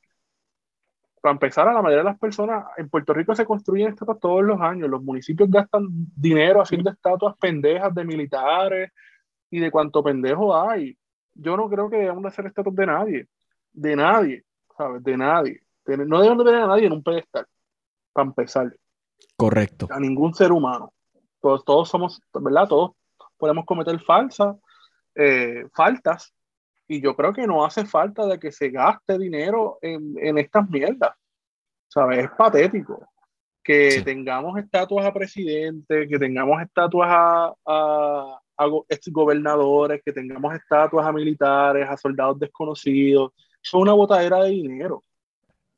Para empezar, a la mayoría de las personas en Puerto Rico se construyen estatuas todos los años. Los municipios gastan dinero haciendo estatuas pendejas de militares y de cuánto pendejo hay. Yo no creo que debamos de hacer estatuas de nadie. De nadie, ¿sabes? De nadie. No debemos de tener a nadie en un pedestal. Para empezar correcto. a ningún ser humano. Todos, todos somos, ¿verdad? Todos podemos cometer falsas, eh, faltas, y yo creo que no hace falta de que se gaste dinero en, en estas mierdas. ¿Sabes? Es patético que Sí. tengamos estatuas a presidentes, que tengamos estatuas a, a, a go- exgobernadores, que tengamos estatuas a militares, a soldados desconocidos. Son una botadera de dinero.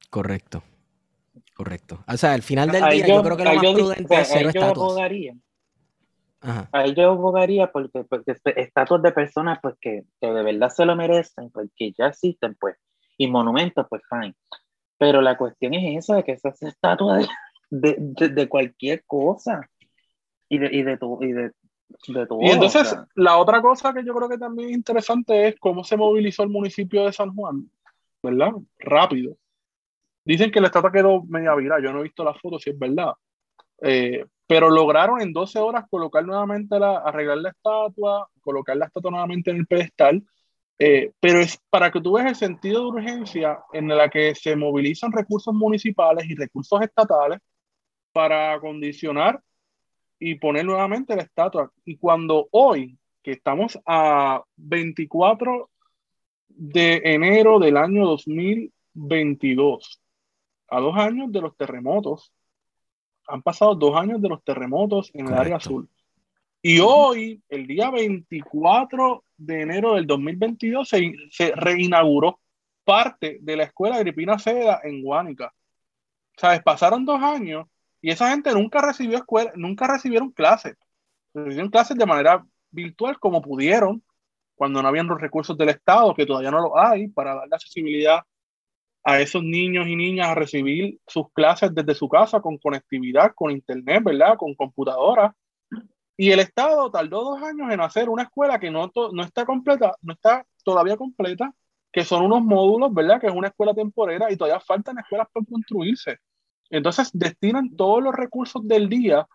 Correcto. Correcto. O sea, al final del Ahí día, yo, creo que lo más yo prudente es yo estatuas. abogaría. Ajá. Ahí yo abogaría porque, porque est- estatuas de personas pues que, que de verdad se lo merecen, pues que ya existen, pues, y monumentos, pues fine. Pero la cuestión es esa, de que esas estatuas de, de, de- de cualquier cosa y de, y de, tu, y de, de todo. Y entonces, o sea, la otra cosa que yo creo que también es interesante es cómo se movilizó el municipio de San Juan, ¿verdad? Rápido. Dicen que la estatua quedó media viral, yo no he visto las fotos si es verdad. Eh, pero lograron en 12 horas colocar nuevamente la, arreglar la estatua, colocar la estatua nuevamente en el pedestal. Eh, pero es para que tú veas el sentido de urgencia en la que se movilizan recursos municipales y recursos estatales para acondicionar y poner nuevamente la estatua. Y cuando hoy, que estamos a 24 de enero del año 2022, a dos años de los terremotos, han pasado dos años de los terremotos en el área azul. Y hoy, el día 24 de enero del 2022, se, se reinauguró parte de la escuela Agripina Seda en Guánica. ¿Sabes? Pasaron dos años y esa gente nunca recibió escuela, nunca recibieron clases. Recibieron clases de manera virtual como pudieron, cuando no habían los recursos del Estado, que todavía no lo hay, para darle accesibilidad a esos niños y niñas a recibir sus clases desde su casa con conectividad, con internet, ¿verdad? Con computadora. Y el Estado tardó dos años en hacer una escuela que no, no está completa, no está todavía completa, que son unos módulos, ¿verdad? Que es una escuela temporera y todavía faltan escuelas por construirse. Entonces destinan todos los recursos del día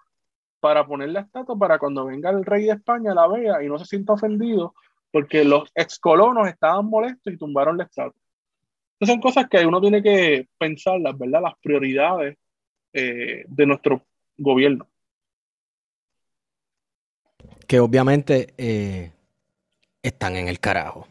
para poner la estatua para cuando venga el rey de España la vea y no se sienta ofendido porque los excolonos estaban molestos y tumbaron la estatua. Son cosas que uno tiene que pensarlas, ¿verdad? Las prioridades eh, de nuestro gobierno. Que obviamente eh, están en el carajo.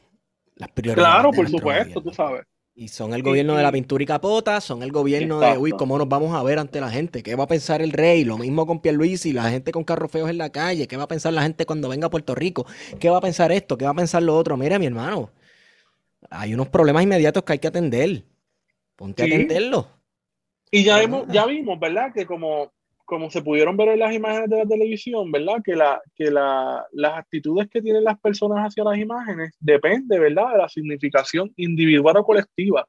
Las prioridades Claro, por supuesto, gobierno. tú sabes. Y son el gobierno de la pintura y capota, son el gobierno de, uy. ¿cómo nos vamos a ver ante la gente? ¿Qué va a pensar el rey? Lo mismo con Pierluisi, la gente con carros feos en la calle. ¿Qué va a pensar la gente cuando venga a Puerto Rico? ¿Qué va a pensar esto? ¿Qué va a pensar lo otro? Mira, mi hermano, hay unos problemas inmediatos que hay que atender. Ponte a atenderlos. Y ya, hemos, ya vimos, ¿verdad? Que como, como se pudieron ver en las imágenes de la televisión, ¿verdad? Que, la, que la, las actitudes que tienen las personas hacia las imágenes depende, ¿verdad? De la significación individual o colectiva.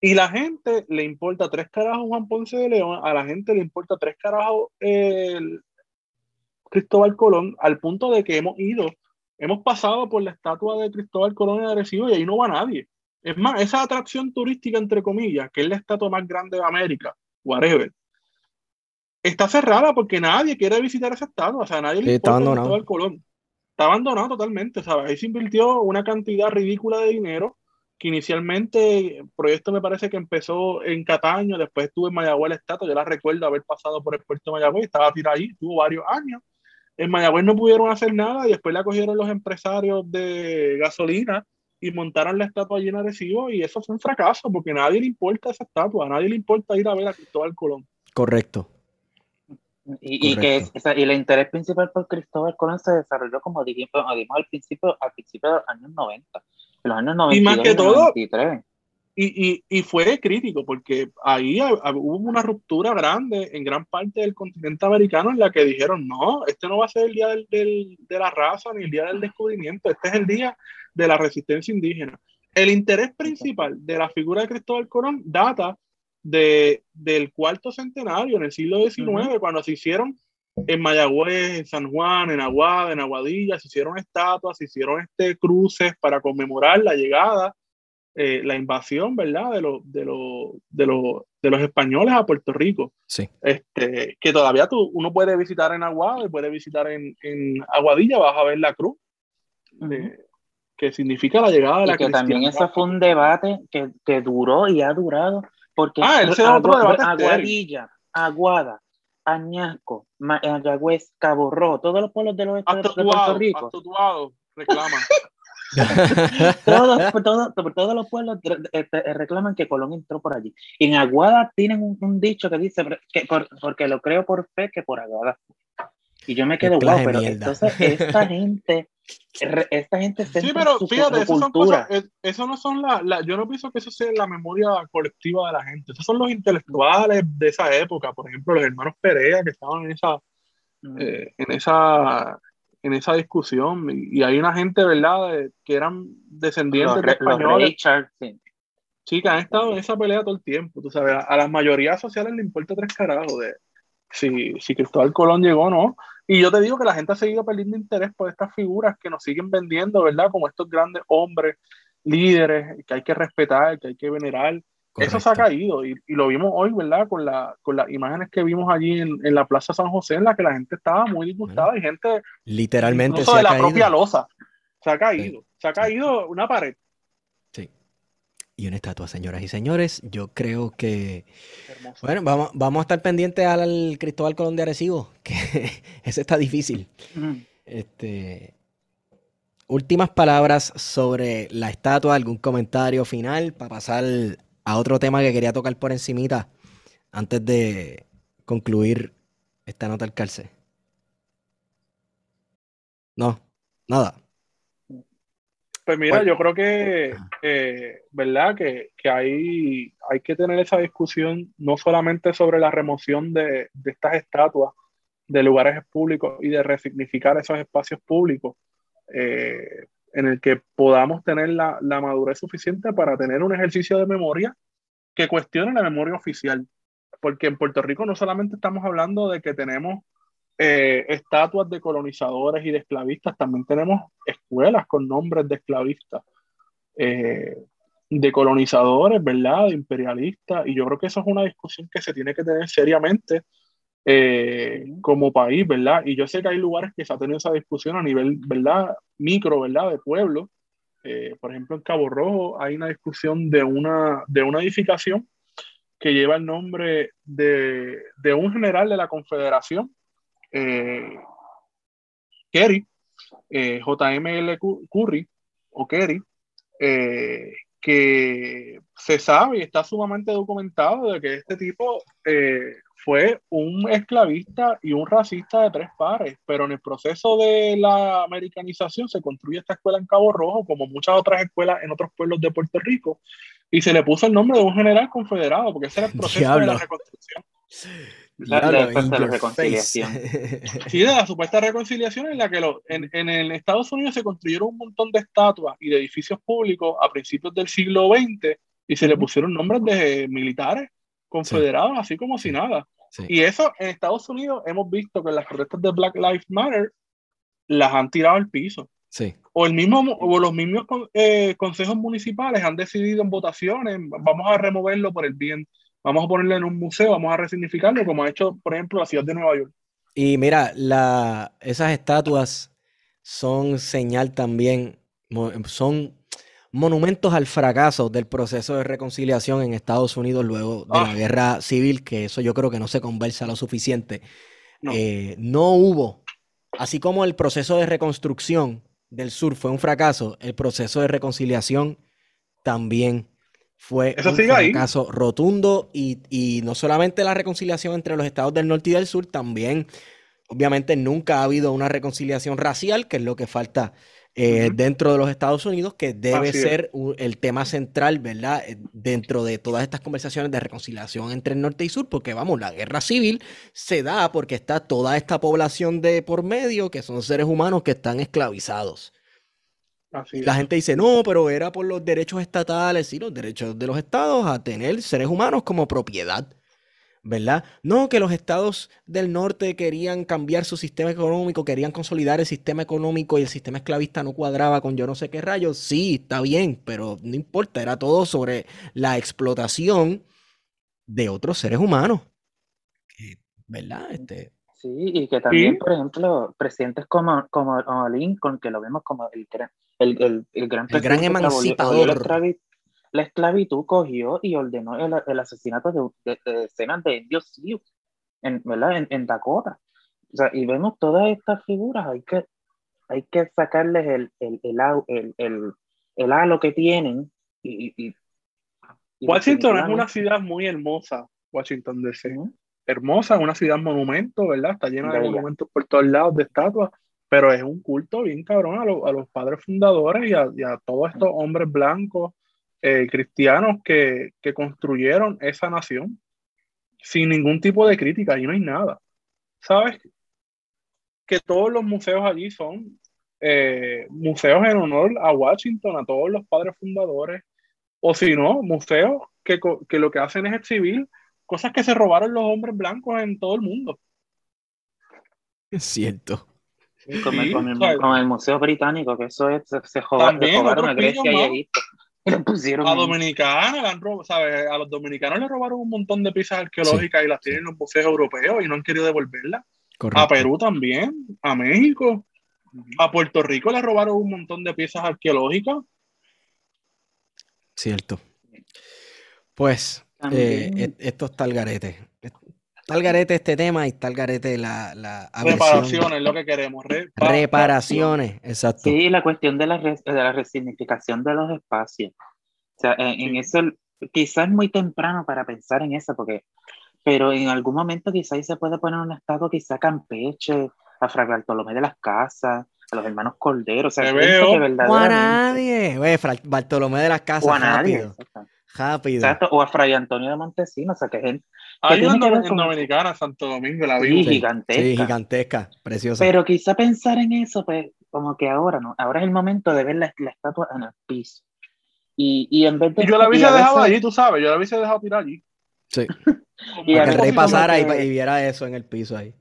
Y la gente le importa tres carajos Juan Ponce de León, a la gente le importa tres carajos el Cristóbal Colón, al punto de que hemos ido, hemos pasado por la estatua de Cristóbal Colón en Arecibo y ahí no va nadie. Es más, esa atracción turística, entre comillas, que es la estatua más grande de América, whatever, está cerrada porque nadie quiere visitar esa estatua. O sea, nadie le importa. Cristóbal Colón. Está abandonado totalmente, ¿sabes? Ahí se invirtió una cantidad ridícula de dinero que inicialmente el proyecto me parece que empezó en Cataño, después estuvo en Mayagüez la estatua, yo la recuerdo haber pasado por el puerto de Mayagüez, estaba tirada ahí, tuvo varios años, En Mayagüez no pudieron hacer nada y después la cogieron los empresarios de gasolina y montaron la estatua allí en Arecibo y eso fue un fracaso porque a nadie le importa esa estatua, a nadie le importa ir a ver a Cristóbal Colón. Correcto. Y, y que y el interés principal por Cristóbal Colón se desarrolló como dijimos, como dijimos al principio, al principio de los años 90, en los años 92 Y más que todo, 93. Y, y, y fue crítico porque ahí hubo una ruptura grande en gran parte del continente americano en la que dijeron, no, este no va a ser el día del, del- de la raza ni el día del descubrimiento, este es el día de la resistencia indígena. El interés principal de la figura de Cristóbal Colón data de, del cuarto centenario, en el siglo XIX, cuando se hicieron en Mayagüez, en San Juan, en Aguada, en Aguadilla, se hicieron estatuas, se hicieron este cruces para conmemorar la llegada eh, la invasión, ¿verdad? De, los de, los de, los de los españoles a Puerto Rico. Sí. Este, que todavía tú, uno puede visitar en Aguada y puede visitar en, en Aguadilla, vas a ver la cruz, de- que significa la llegada de la Y que también ese fue un debate que, que duró y ha durado, porque Ah, ese es otro debate. Aguadilla, Aguada, Añasco, Ma- Mayagüez, Cabo Rojo, todos los pueblos de, Hasta de Puerto Rico, reclama. todos, por todo- por todos los pueblos este, reclaman que Colón entró por allí. Y en Aguada tienen un, un dicho que dice, que por- porque lo creo por fe que por Aguada. Y yo me quedo, wow, pero mierda. entonces esta gente, esta gente Sí, centra pero su, fíjate, eso son cultura. cosas, es- eso no son la, la- yo no pienso que eso sea la memoria colectiva de la gente, esos son los intelectuales de esa época, por ejemplo, los hermanos Perea que estaban en esa, Mm. eh, en esa, en esa discusión, y, y hay una gente, ¿verdad?, de- que eran descendientes los, de españoles, Richard, sí. sí, que han estado en esa pelea todo el tiempo, tú sabes, a, a las mayorías sociales le importa tres carajos de si, si Cristóbal Colón llegó o no, y yo te digo que la gente ha seguido perdiendo interés por estas figuras que nos siguen vendiendo, ¿verdad?, como estos grandes hombres, líderes, que hay que respetar, que hay que venerar, eso se ha caído y, y lo vimos hoy, ¿verdad? Con, la, con las imágenes que vimos allí en, en la Plaza San José, en la que la gente estaba muy disgustada y gente Literalmente incluso se de ha la caído. propia losa. Se ha caído, se ha caído una pared. Sí. Y una estatua, señoras y señores. Yo creo que. Hermosa. Bueno, vamos, vamos a estar pendientes al, al Cristóbal Colón de Arecibo, que ese está difícil. Este, últimas palabras sobre la estatua, algún comentario final para pasar a otro tema que quería tocar por encimita antes de concluir esta nota al cárcel. No, nada. Pues mira, Bueno. yo creo que, eh, ¿verdad? Que, que hay, hay que tener esa discusión no solamente sobre la remoción de, de estas estatuas de lugares públicos y de resignificar esos espacios públicos eh, en el que podamos tener la, la madurez suficiente para tener un ejercicio de memoria que cuestione la memoria oficial. Porque en Puerto Rico no solamente estamos hablando de que tenemos eh, estatuas de colonizadores y de esclavistas, también tenemos escuelas con nombres de esclavistas, eh, de colonizadores, ¿verdad? De imperialistas, y yo creo que eso es una discusión que se tiene que tener seriamente eh, como país, ¿verdad? Y yo sé que hay lugares que se ha tenido esa discusión a nivel, ¿verdad? Micro, ¿verdad? De pueblo. Eh, por ejemplo, en Cabo Rojo hay una discusión de una, de una edificación que lleva el nombre de, de un general de la Confederación, eh, Kerry, eh, JML Curry, o Kerry, eh, que se sabe y está sumamente documentado de que este tipo eh, fue un esclavista y un racista de tres pares, pero en el proceso de la americanización se construye esta escuela en Cabo Rojo, como muchas otras escuelas en otros pueblos de Puerto Rico, y se le puso el nombre de un general confederado, porque ese era el proceso de la reconstrucción. La- Diablo, la reconciliación. Sí, de la supuesta reconciliación en la que lo- en, en el Estados Unidos se construyeron un montón de estatuas y de edificios públicos a principios del siglo XX y se le pusieron nombres de militares confederados, así como si nada. Sí. Y eso en Estados Unidos hemos visto que las protestas de Black Lives Matter las han tirado al piso. Sí. O, el mismo, o los mismos eh, consejos municipales han decidido en votaciones, vamos a removerlo por el bien, vamos a ponerlo en un museo, vamos a resignificarlo, como ha hecho, por ejemplo, la ciudad de Nueva York. Y mira, la, esas estatuas son señal también, son monumentos al fracaso del proceso de reconciliación en Estados Unidos luego de la Ah. guerra civil, que eso yo creo que no se conversa lo suficiente. No. Eh, no hubo así como el proceso de reconstrucción del sur fue un fracaso, el proceso de reconciliación también fue Eso un ahí. fracaso rotundo y, y no solamente la reconciliación entre los estados del norte y del sur, también, obviamente, nunca ha habido una reconciliación racial, que es lo que falta eh, dentro de los Estados Unidos, que debe Así ser el tema central, ¿verdad? Eh, Dentro de todas estas conversaciones de reconciliación entre el norte y sur, porque vamos, la guerra civil se da porque está toda esta población de por medio, que son seres humanos que están esclavizados. Así Y es. la gente dice, no, pero era por los derechos estatales y los derechos de los estados a tener seres humanos como propiedad, ¿verdad? No, que los estados del norte querían cambiar su sistema económico, querían consolidar el sistema económico y el sistema esclavista no cuadraba con yo no sé qué rayos. Sí, está bien, pero no importa, era todo sobre la explotación de otros seres humanos, ¿verdad? Este, Sí, y que también, Sí. por ejemplo, presidentes como, como, como Lincoln, que lo vemos como el, gran- el, el, el gran El gran presidente que abolió- abolió la, esclavitud, cogió y ordenó el, el asesinato de, de- de decenas de indios sioux en, ¿verdad? En, en Dakota. O sea, y vemos todas estas figuras, hay que, hay que sacarles el, el, el, el, el, el halo que tienen. Y, y- y Washington es una ciudad muy hermosa, Washington DC. Ujú. Hermosa, una ciudad monumento, ¿verdad? Está llena de Bella. monumentos por todos lados, de estatuas, pero es un culto bien cabrón a, lo- a los padres fundadores y a, y a todos estos hombres blancos eh, cristianos que, que construyeron esa nación sin ningún tipo de crítica, ahí no hay nada. ¿Sabes? Que todos los museos allí son eh, museos en honor a Washington, a todos los padres fundadores, o si no, museos que, co- que lo que hacen es exhibir cosas que se robaron los hombres blancos en todo el mundo. es cierto. Como, el, Sí, como el- como el Museo Británico, que eso es, se, se joda- También, le robaron otros a Grecia y. Egipto. Lo pusieron a le han robado, ¿sabes? A los dominicanos le robaron un montón de piezas arqueológicas y las tienen en los museos europeos y no han querido devolverlas. Correcto. A Perú también, a México, a Puerto Rico le robaron un montón de piezas arqueológicas. Cierto. Pues eh, e- esto está al garete. Está al garete este tema y está al garete la, la. Reparaciones, lo que queremos. reparaciones. Reparaciones, exacto. Sí, la cuestión de la, res- de la resignificación de los espacios. O sea, en, en Sí. eso quizás es muy temprano para pensar en eso, porque, pero en algún momento quizás se puede poner un estado, quizá a Campeche, a Fray Bartolomé de las Casas, a los hermanos Cordero, o sea, veo. que O a verdaderamente... nadie. Fra- Bartolomé de las O Casas, a nadie, rápido. exacto. Rápido. Exacto, o a Fray Antonio de Montesinos, o sea, que gente Hay una en con- Dominicana, Santo Domingo, la vi. Sí, gigantesca. Sí, gigantesca, preciosa. Pero quizá pensar en eso, pues, como que ahora, ¿no? Ahora es el momento de ver la, la estatua en el piso. Y, y en vez de... Y yo la hubiese dejado veces- allí, tú sabes, yo la hubiese dejado tirar allí. Sí. Y Para que el rey y, viera eso en el piso ahí.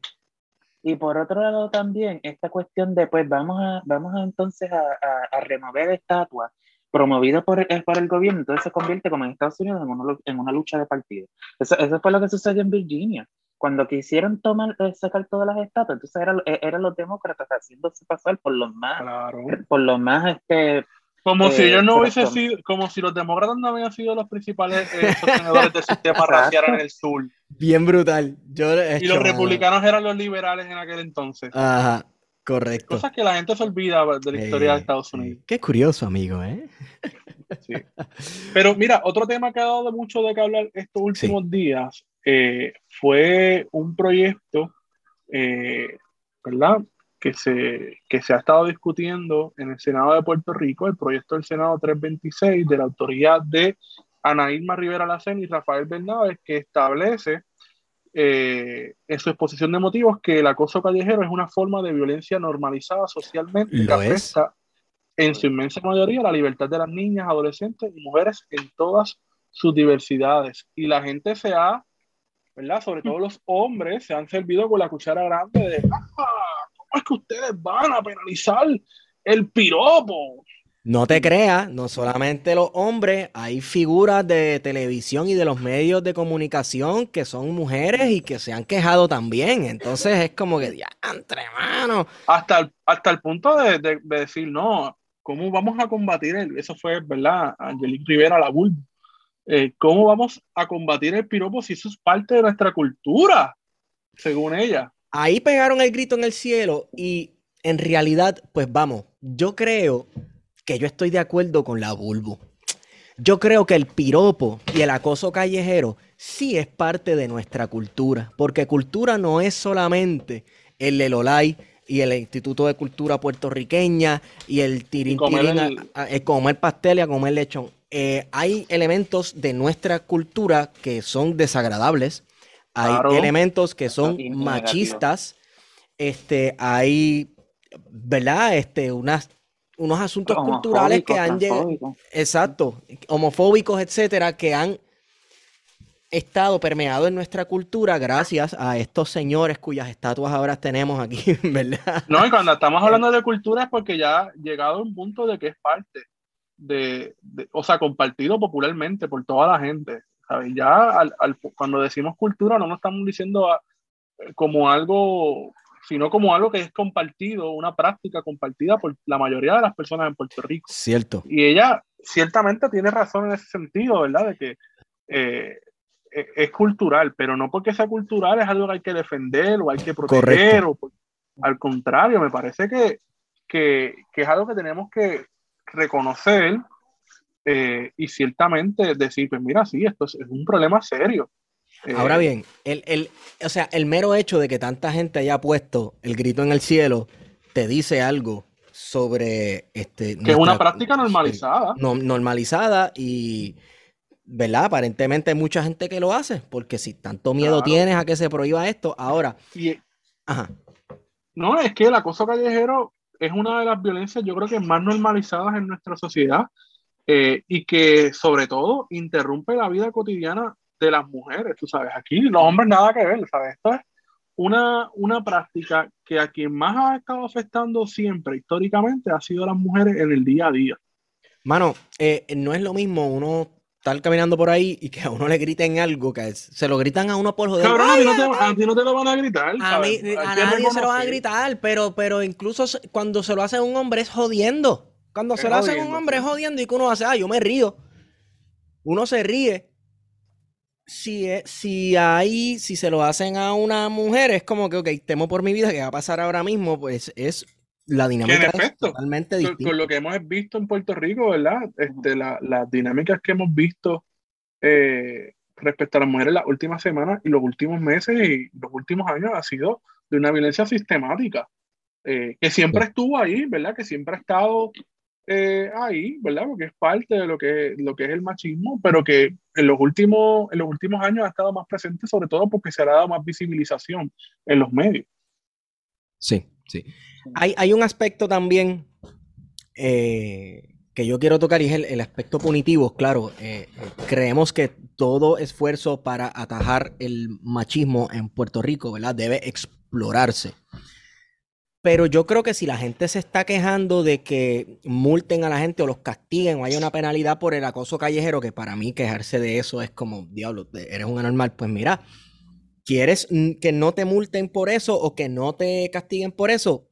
Y por otro lado también, esta cuestión de, pues, vamos a, vamos a entonces a, a, a remover estatuas promovido por el, por el gobierno, entonces se convierte como en Estados Unidos en una, en una lucha de partido. Eso, eso fue lo que sucedió en Virginia. Cuando quisieron tomar, eh, sacar todas las estatuas, entonces eran eran los demócratas haciéndose pasar por los más, Claro. por los más, este, Como si Eh, ellos no pero hubiesen como- sido, como si los demócratas no habían sido los principales eh, sostenedores del sistema racial en el sur. Bien brutal. Yo he Y los republicanos eran los liberales en aquel entonces. Ajá, correcto. Cosas que la gente se olvida de la historia de Estados. Unidos. Qué curioso, amigo, ¿eh? Sí. Pero mira, otro tema que ha dado de mucho de qué hablar estos últimos días eh, fue un proyecto, eh, ¿verdad? Que se, que se ha estado discutiendo en el Senado de Puerto Rico, el proyecto del Senado 326 de la autoridad de Ana Irma Rivera Lacen y Rafael Bernabe, que establece eh, en su exposición de motivos que el acoso callejero es una forma de violencia normalizada socialmente que afecta en su inmensa mayoría la libertad de las niñas, adolescentes y mujeres en todas sus diversidades. Y la gente se ha, ¿verdad? Sobre todo los hombres, se han servido con la cuchara grande de, "Ah, ¿cómo es que ustedes van a penalizar el piropo? No te creas, no solamente los hombres, hay figuras de televisión y de los medios de comunicación que son mujeres y que se han quejado también. Entonces es como que, diantre, mano. Hasta el, hasta el punto de, de- de decir, no, ¿cómo vamos a combatir el, eso fue, ¿verdad? Angelique Rivera, la Bull. Eh, ¿Cómo vamos a combatir el piropo si eso es parte de nuestra cultura? Según ella. ahí pegaron el grito en el cielo y en realidad, pues vamos, yo creo que yo estoy de acuerdo con la Bulbo. Yo creo que el piropo y el acoso callejero sí es parte de nuestra cultura, porque cultura no es solamente el Lelolay y el Instituto de Cultura Puertorriqueña y el tirín, comer el- a- a comer pastel y a comer lechón. Eh, hay elementos de nuestra cultura que son desagradables, hay Claro. elementos que son machistas, este, hay, ¿verdad? Este, unas, unos asuntos culturales que han llegado, exacto, homofóbicos, etcétera, que han estado permeados en nuestra cultura gracias a estos señores cuyas estatuas ahora tenemos aquí, ¿verdad? No, y cuando estamos hablando de cultura es porque ya ha llegado a un punto de que es parte de, de- o sea, compartido popularmente por toda la gente. ¿sabes? Ya al- al- cuando decimos cultura no nos estamos diciendo a- como algo, sino como algo que es compartido, una práctica compartida por la mayoría de las personas en Puerto Rico. Cierto. Y ella ciertamente tiene razón en ese sentido, ¿verdad? De que eh, e- es cultural, pero no porque sea cultural es algo que hay que defender o hay que proteger. Correcto. O al contrario, me parece que, que, que es algo que tenemos que reconocer eh, y ciertamente decir, pues mira, sí, esto es, es un problema serio. Eh, Ahora bien, el, el, o sea, el mero hecho de que tanta gente haya puesto el grito en el cielo te dice algo sobre este que es una práctica normalizada. no- normalizada y ¿verdad? Aparentemente hay mucha gente que lo hace, porque si tanto miedo Claro. tienes a que se prohíba esto, ahora, Y, ajá, No, es que el acoso callejero es una de las violencias, yo creo que más normalizadas en nuestra sociedad eh, y que sobre todo interrumpe la vida cotidiana de las mujeres, tú sabes, aquí los hombres nada que ver, ¿sabes? Esto es una, una práctica que a quien más ha estado afectando siempre históricamente ha sido las mujeres en el día a día. Mano, eh, no es lo mismo uno estar caminando por ahí y que a uno le griten algo, que es- se lo gritan a uno por joder. Cabrón, a ¡Ay, ti no te, ay, a ti no te lo van a gritar. A, mí, a nadie se lo van a gritar, pero, pero incluso cuando se lo hace a un hombre es jodiendo. Cuando Es se lo hace a un hombre es jodiendo y que uno hace, ah, yo me río. Uno se ríe. Si, es- si ahí, si se lo hacen a una mujer, es como que, ok, temo por mi vida, que va a pasar ahora mismo? Pues es la dinámica es efecto, totalmente con, distinta. con lo que hemos visto en Puerto Rico, ¿verdad? Este, la- las dinámicas que hemos visto eh, respecto a las mujeres las últimas semanas y los últimos meses y los últimos años ha sido de una violencia sistemática, eh, que siempre estuvo ahí, ¿verdad? Que siempre ha estado eh, ahí, ¿verdad? Porque es parte de lo que, lo que es el machismo, pero que en los, últimos, en los últimos años ha estado más presente, sobre todo porque se ha dado más visibilización en los medios. Sí, sí. Hay, hay un aspecto también eh, que yo quiero tocar y es el, el aspecto punitivo. Claro, eh, creemos que todo esfuerzo para atajar el machismo en Puerto Rico, ¿verdad? Debe explorarse. Pero yo creo que si la gente se está quejando de que multen a la gente o los castiguen o haya una penalidad por el acoso callejero, que para mí quejarse de eso es como, diablo, eres un anormal, pues mira, ¿quieres que no te multen por eso o que no te castiguen por eso?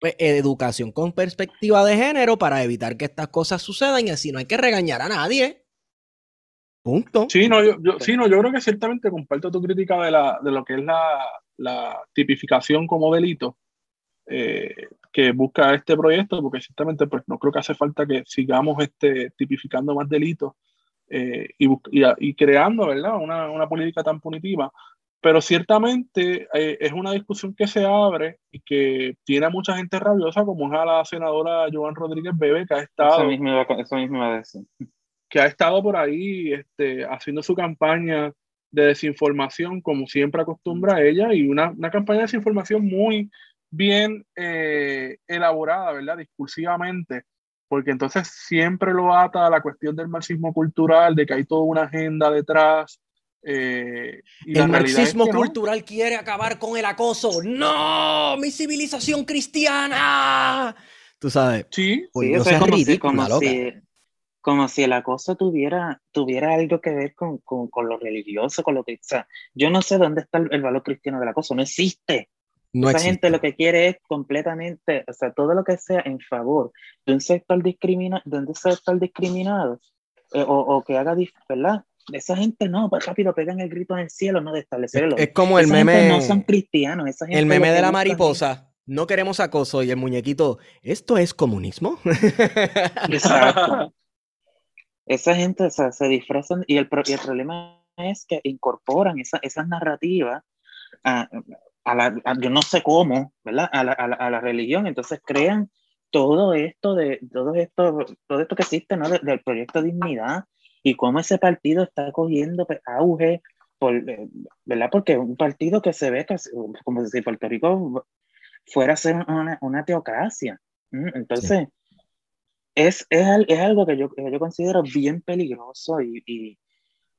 Pues educación con perspectiva de género para evitar que estas cosas sucedan y así no hay que regañar a nadie. Punto. Sí, no, yo, yo- sí, no, yo creo que ciertamente comparto tu crítica de, la, de lo que es la, la tipificación como delito eh, que busca este proyecto, porque ciertamente pues, no creo que hace falta que sigamos este, tipificando más delitos eh, y, y, a- y creando ¿verdad? Una, una política tan punitiva. Pero ciertamente eh, es una discusión que se abre y que tiene a mucha gente rabiosa, como es a la senadora Joan Rodríguez Bebe, que ha estado Eso mismo, iba, eso mismo iba a decir. que ha estado por ahí este, haciendo su campaña de desinformación, como siempre acostumbra ella, y una, una campaña de desinformación muy bien eh, elaborada, ¿verdad? Discursivamente, porque entonces siempre lo ata a la cuestión del marxismo cultural, de que hay toda una agenda detrás. eh, y El es marxismo no. cultural quiere acabar con el acoso. ¡No! ¡Mi civilización cristiana! Tú sabes. Sí, Pues Sí, eso es como si, como, loca. si, como si el acoso tuviera, tuviera algo que ver con, con, con lo religioso, con lo que, o sea, yo no sé dónde está el, el valor cristiano del acoso, no existe. No Esa existe. gente lo que quiere es completamente, o sea, todo lo que sea en favor de un sector, discrimina, de un sector discriminado eh, o, o que haga, ¿verdad? esa gente no, pues rápido pegan el grito en el cielo, no de establecer el Es como el Esa gente meme, no son cristianos, esa gente el meme de la es- mariposa. No queremos acoso y el muñequito, ¿esto es comunismo? Exacto. Esa gente o sea, se disfrazan y el, y el problema es que incorporan esa, esas narrativas a, a la, a- yo no sé cómo, ¿verdad? A la, a la- a la religión, entonces crean todo esto de todo esto, todo esto que existe, ¿no? De- del proyecto Dignidad y cómo ese partido está cogiendo auge, por, eh, ¿verdad? Porque un partido que se ve casi- como si Puerto Rico fuera a ser una, una teocracia. Entonces, es, es, al- es algo que yo, yo considero bien peligroso y, y,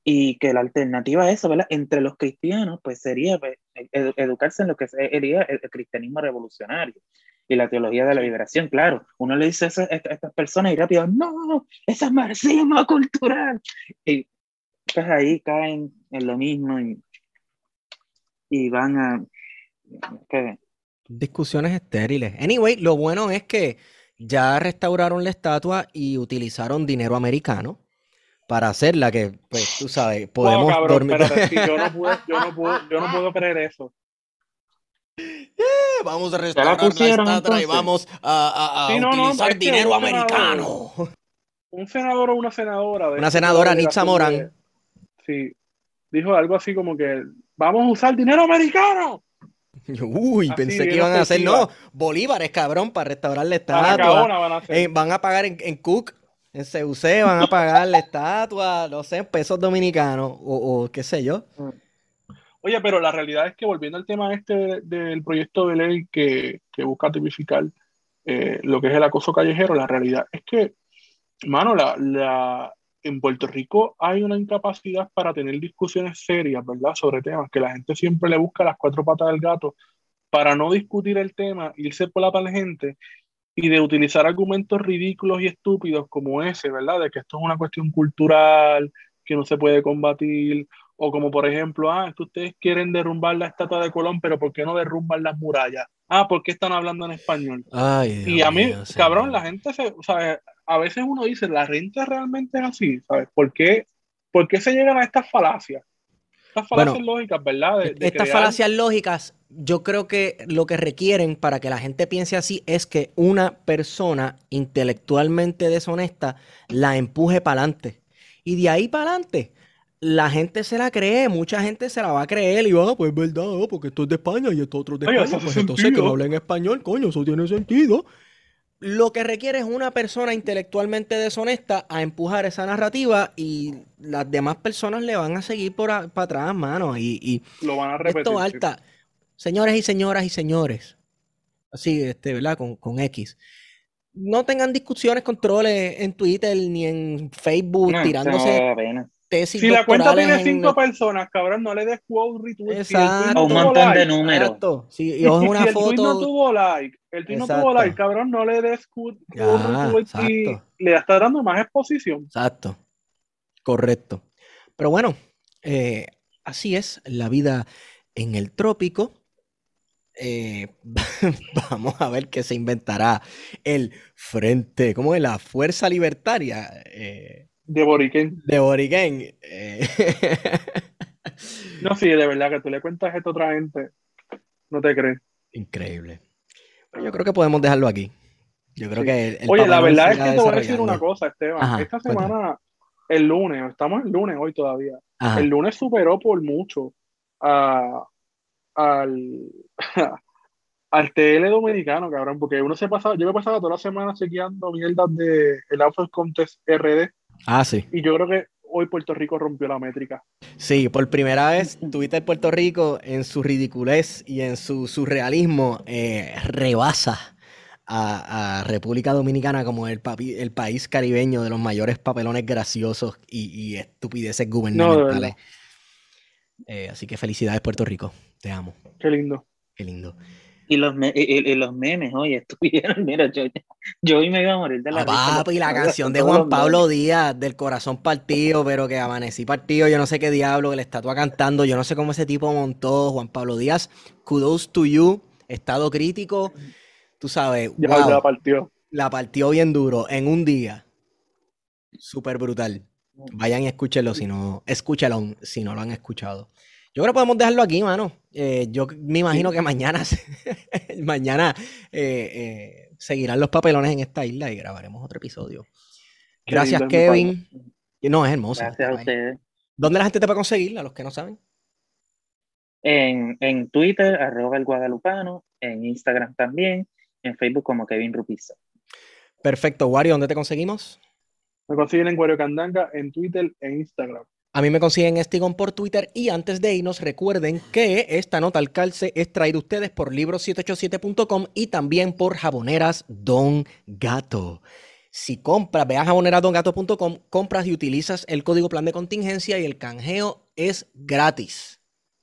y que la alternativa a eso, ¿verdad? Entre los cristianos, pues sería pues, edu- educarse en lo que sería el, el cristianismo revolucionario y la teología de la liberación. Claro, uno le dice eso a a estas personas y rápido, no, eso es marxismo cultural. Y pues ahí caen en lo mismo y, y van a... ¿qué? Discusiones estériles. Anyway, lo bueno es que ya restauraron la estatua y utilizaron dinero americano para hacerla, que pues tú sabes, podemos cabrón, dormir. sí, yo no puedo, yo no puedo, yo no puedo creer eso. Vamos a restaurar la, pusieron, estatua y vamos a, a- a Sí, no, no, utilizar es que dinero un senador- americano. Un senador o una senadora. de Una senadora, Nitza Morán. Sí, dijo algo así como que vamos a usar dinero americano. Uy, Así, pensé que iban a hacer, no, bolívares, cabrón, para restaurar la estatua. Eh, van a pagar en, en Cook, en CUC, van a pagar la estatua, no sé, pesos dominicanos o, o qué sé yo. Oye, pero la realidad es que volviendo al tema este del proyecto de ley que, que busca tipificar eh, lo que es el acoso callejero, la realidad es que, mano, la, la, en Puerto Rico hay una incapacidad para tener discusiones serias, ¿verdad? Sobre temas que la gente siempre le busca las cuatro patas del gato para no discutir el tema, irse por la tangente y de utilizar argumentos ridículos y estúpidos como ese, ¿verdad? De que esto es una cuestión cultural, que no se puede combatir, o como por ejemplo, ah, es que ustedes quieren derrumbar la estatua de Colón, pero ¿por qué no derrumban las murallas? Ah, ¿por qué están hablando en español? Ay, Y a mí, cabrón, la gente se, ¿sabes? A veces uno dice, la gente realmente es así, ¿sabes? ¿Por qué, por qué se llegan a estas falacias? Estas Bueno, falacias lógicas, ¿verdad? De, de Estas crear- falacias lógicas, yo creo que lo que requieren para que la gente piense así es que una persona intelectualmente deshonesta la empuje para adelante. Y de ahí para adelante, la gente se la cree, mucha gente se la va a creer y va, "Ah, pues es verdad, oh, porque esto es de España y esto otro es de España, pues entonces que no hablen español, coño, eso tiene sentido. Lo que requiere es una persona intelectualmente deshonesta a empujar esa narrativa y las demás personas le van a seguir por a- para atrás, mano. Y, y Lo van a repetir. esto sí. Señores y señoras y señores. Así, este, ¿verdad? Con, con X. No tengan discusiones, controles en Twitter ni en Facebook No, tirándose eso no vale la pena. tesis Si la cuenta tiene en- cinco personas, cabrón, no le des quote, retweet. Si Exacto. no A un montón de números. Exacto. Si y- es y una si el tweet no foto. tuvo like, el tweet no tuvo like, cabrón, no le des quote, Ya, retweet y le está dando más exposición. Exacto. Correcto. Pero bueno, eh, así es la vida en el trópico. Eh, vamos a ver qué se inventará el Frente, ¿cómo es? La Fuerza Libertaria eh, De Boriquén. de Boriquén. Eh, No, sí, de verdad que tú le cuentas esto a otra gente, no te crees. Increíble. Yo creo que podemos dejarlo aquí. Yo creo Sí. que el, el Oye, la verdad es que te voy a decir una cosa, Esteban. Ajá, Esta cuéntame. semana, el lunes, estamos el lunes hoy todavía. Ajá. El lunes superó por mucho a- al, al TL dominicano, cabrón, porque uno se pasaba, yo me pasaba toda la semana chequeando mierdas de el Outfit Contest RD Ah, sí. y yo creo que hoy Puerto Rico rompió la métrica. Sí, por primera vez Twitter Puerto Rico en su ridiculez y en su surrealismo eh, rebasa a, a República Dominicana como el, papi- el país caribeño de los mayores papelones graciosos y, y estupideces gubernamentales. Eh, así que felicidades Puerto Rico, te amo, Qué lindo. Qué lindo. Y los, me- y, y- y los memes, oye, estuvieron, mira, yo, yo hoy me iba a morir de la Ah, risa. papi, la canción de Juan Pablo. Díaz, del corazón partido, pero que amanecí partido, yo no sé qué diablo, que le estatua cantando, yo no sé cómo ese tipo montó, Juan Pablo Díaz, kudos to you, estado crítico, tú sabes, Ya, wow, ya partió. la partió bien duro en un día, súper brutal. Vayan y escúchenlo si no, escúchalo si no lo han escuchado. Yo creo que podemos dejarlo aquí, mano. Eh, yo me imagino que mañana, mañana eh, eh, seguirán los papelones en esta isla y grabaremos otro episodio. Gracias, Kevin. No, es hermoso. Gracias a ustedes. ¿Dónde la gente te puede conseguir, a los que no saben? En, en Twitter, arroba el guadalupano, en Instagram también, en Facebook como Kevin Rupiza. Perfecto, Wario, ¿dónde te conseguimos? Me consiguen en Wario Candanga, en Twitter e Instagram. A mí me consiguen Estigón por Twitter y antes de irnos recuerden que esta nota al calce es traída ustedes por libros787.com y también por Jaboneras Don Gato. Si compras, ve a jaboneradongato.com, compras y utilizas el código plan de contingencia y el canjeo es gratis.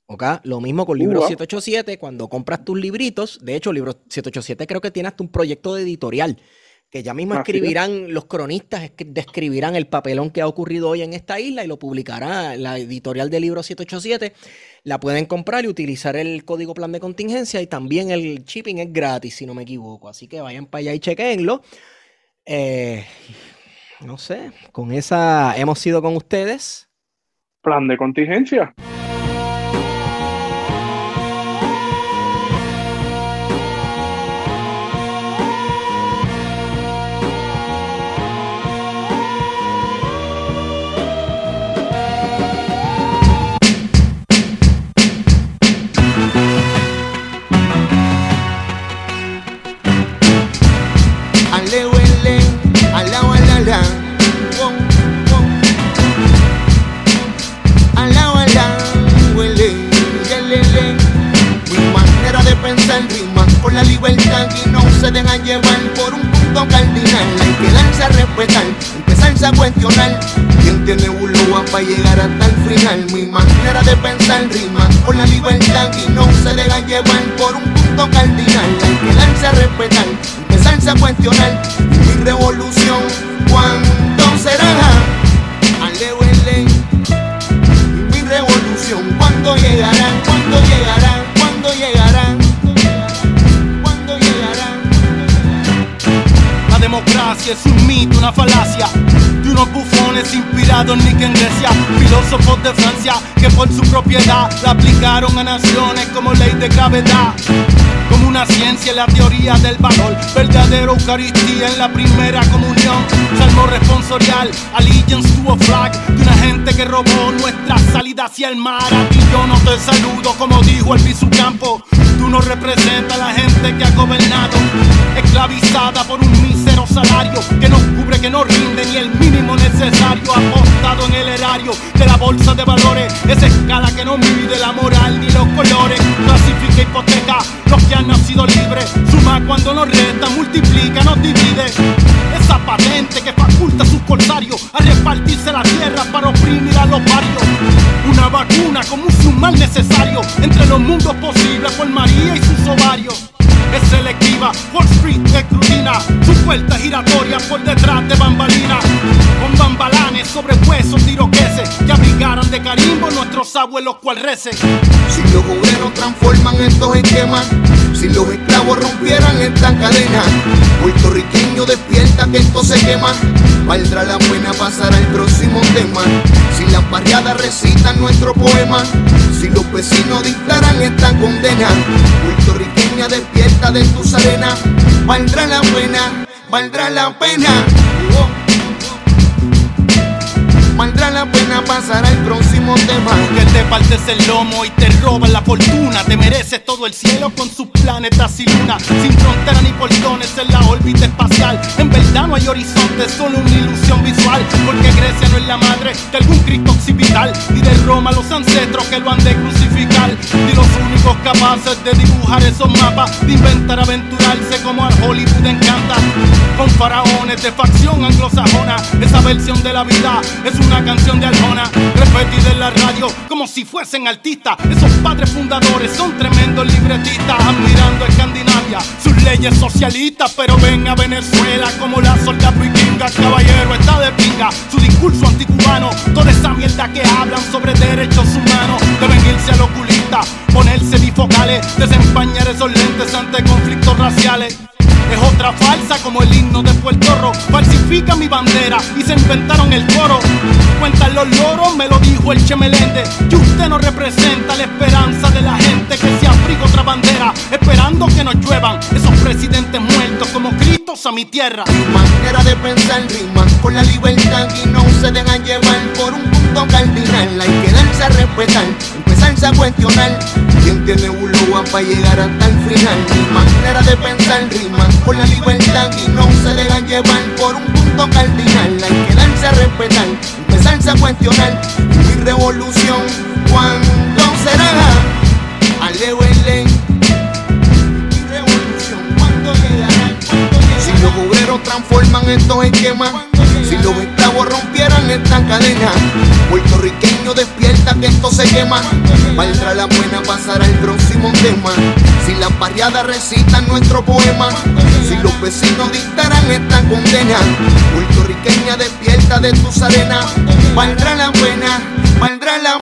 ¿Ok? Lo mismo con Libro 787, cuando compras tus libritos, de hecho, Libro 787 creo que tiene hasta un proyecto de editorial que ya mismo escribirán, los cronistas describirán el papelón que ha ocurrido hoy en esta isla y lo publicará la editorial del libro 787. La pueden comprar y utilizar el código plan de contingencia y también el shipping es gratis, si no me equivoco. Así que vayan para allá y chequenlo. Eh, no sé, con esa hemos sido con ustedes. Plan de contingencia. Bufones inspirados ni que en Grecia, filósofos de Francia que por su propiedad la aplicaron a naciones como ley de gravedad. Como una ciencia la teoría del valor, verdadero Eucaristía en la primera comunión, salmo responsorial, allegiance to a flag de una gente que robó nuestra salida hacia el mar. A ti yo no te saludo, como dijo el Campo, tú no representas a la gente que ha gobernado, esclavizada por un mísero salario que no cubre, que no rinde ni el mínimo necesario, apostado en el erario de la bolsa de valores, esa escala que no mide la moral ni los colores, clasifica hipoteca los que han nacido libres, suma cuando nos resta, multiplica, nos divide. Esa patente que faculta a sus corsarios a repartirse la tierra para oprimir a los barrios. Una vacuna como un mal necesario entre los mundos posibles por Y sus ovarios es selectiva. Wall Street escrutina su vuelta giratoria por detrás de bambalinas. Con bambalanes sobre huesos iroqueses que abrigaran de carimbo nuestros abuelos cual recen. Si los obreros transforman estos esquemas, si los esclavos rompieran esta cadena, puertorriqueño despierta que esto se quema. Valdrá la buena pasar al próximo tema. Si las barriadas recitan nuestro poema, si los vecinos dictaran esta condena, puertorriqueña despierta de tus arenas, valdrá la pena, valdrá la pena. Valdrá la pena pasar al próximo tema. Que te partes el lomo y te roban la fortuna. Te mereces todo el cielo con sus planetas y luna. Sin frontera ni portones en la órbita espacial. En verdad no hay horizonte, solo una ilusión visual. Porque Grecia no es la madre de algún Cristo occipital. Ni de Roma los ancestros que lo han de crucificar. Ni los únicos capaces de dibujar esos mapas. De inventar aventurarse como al Hollywood encanta. Con faraones de facción anglosajona. Esa versión de la vida es un una canción de Arjona, repetida en la radio como si fuesen artistas. Esos padres fundadores son tremendos libretistas, admirando Escandinavia, sus leyes socialistas. Pero ven a Venezuela como la soldada vikinga, caballero está de pinga. Su discurso anticubano, toda esa mierda que hablan sobre derechos humanos, deben irse al oculista, ponerse bifocales, desempañar esos lentes ante conflictos raciales. Es otra falsa como el himno de el zorro, falsifican mi bandera y se inventaron el coro. Cuentan los loros, me lo dijo el Chemelende, que usted no representa la esperanza de la gente que se abriga otra bandera, esperando que nos lluevan esos presidentes muertos como gritos a mi tierra. Manera de pensar rima con la libertad y no se dejan llevar por un punto cardinal. Hay que darse a respetar, empezarse a cuestionar. ¿Quién tiene Ulúa para llegar hasta el final? Mi manera de pensar rima con la libertad y no se dejan llevar por un punto cardinal. Hay que darse a respetar, empezarse a cuestionar. Mi revolución, ¿cuándo será? Alévenle. Mi revolución, ¿cuándo llegará? ¿Cuándo llegará? Si los obreros transforman estos esquemas, si los esclavos rompieran esta cadena, puertorriqueño despierta que esto se quema. Valdrá la pena pasar al próximo tema. Si las barriadas recitan nuestro poema, si los vecinos dictaran esta condena, puertorriqueña despierta de tus arenas, valdrá la pena, valdrá la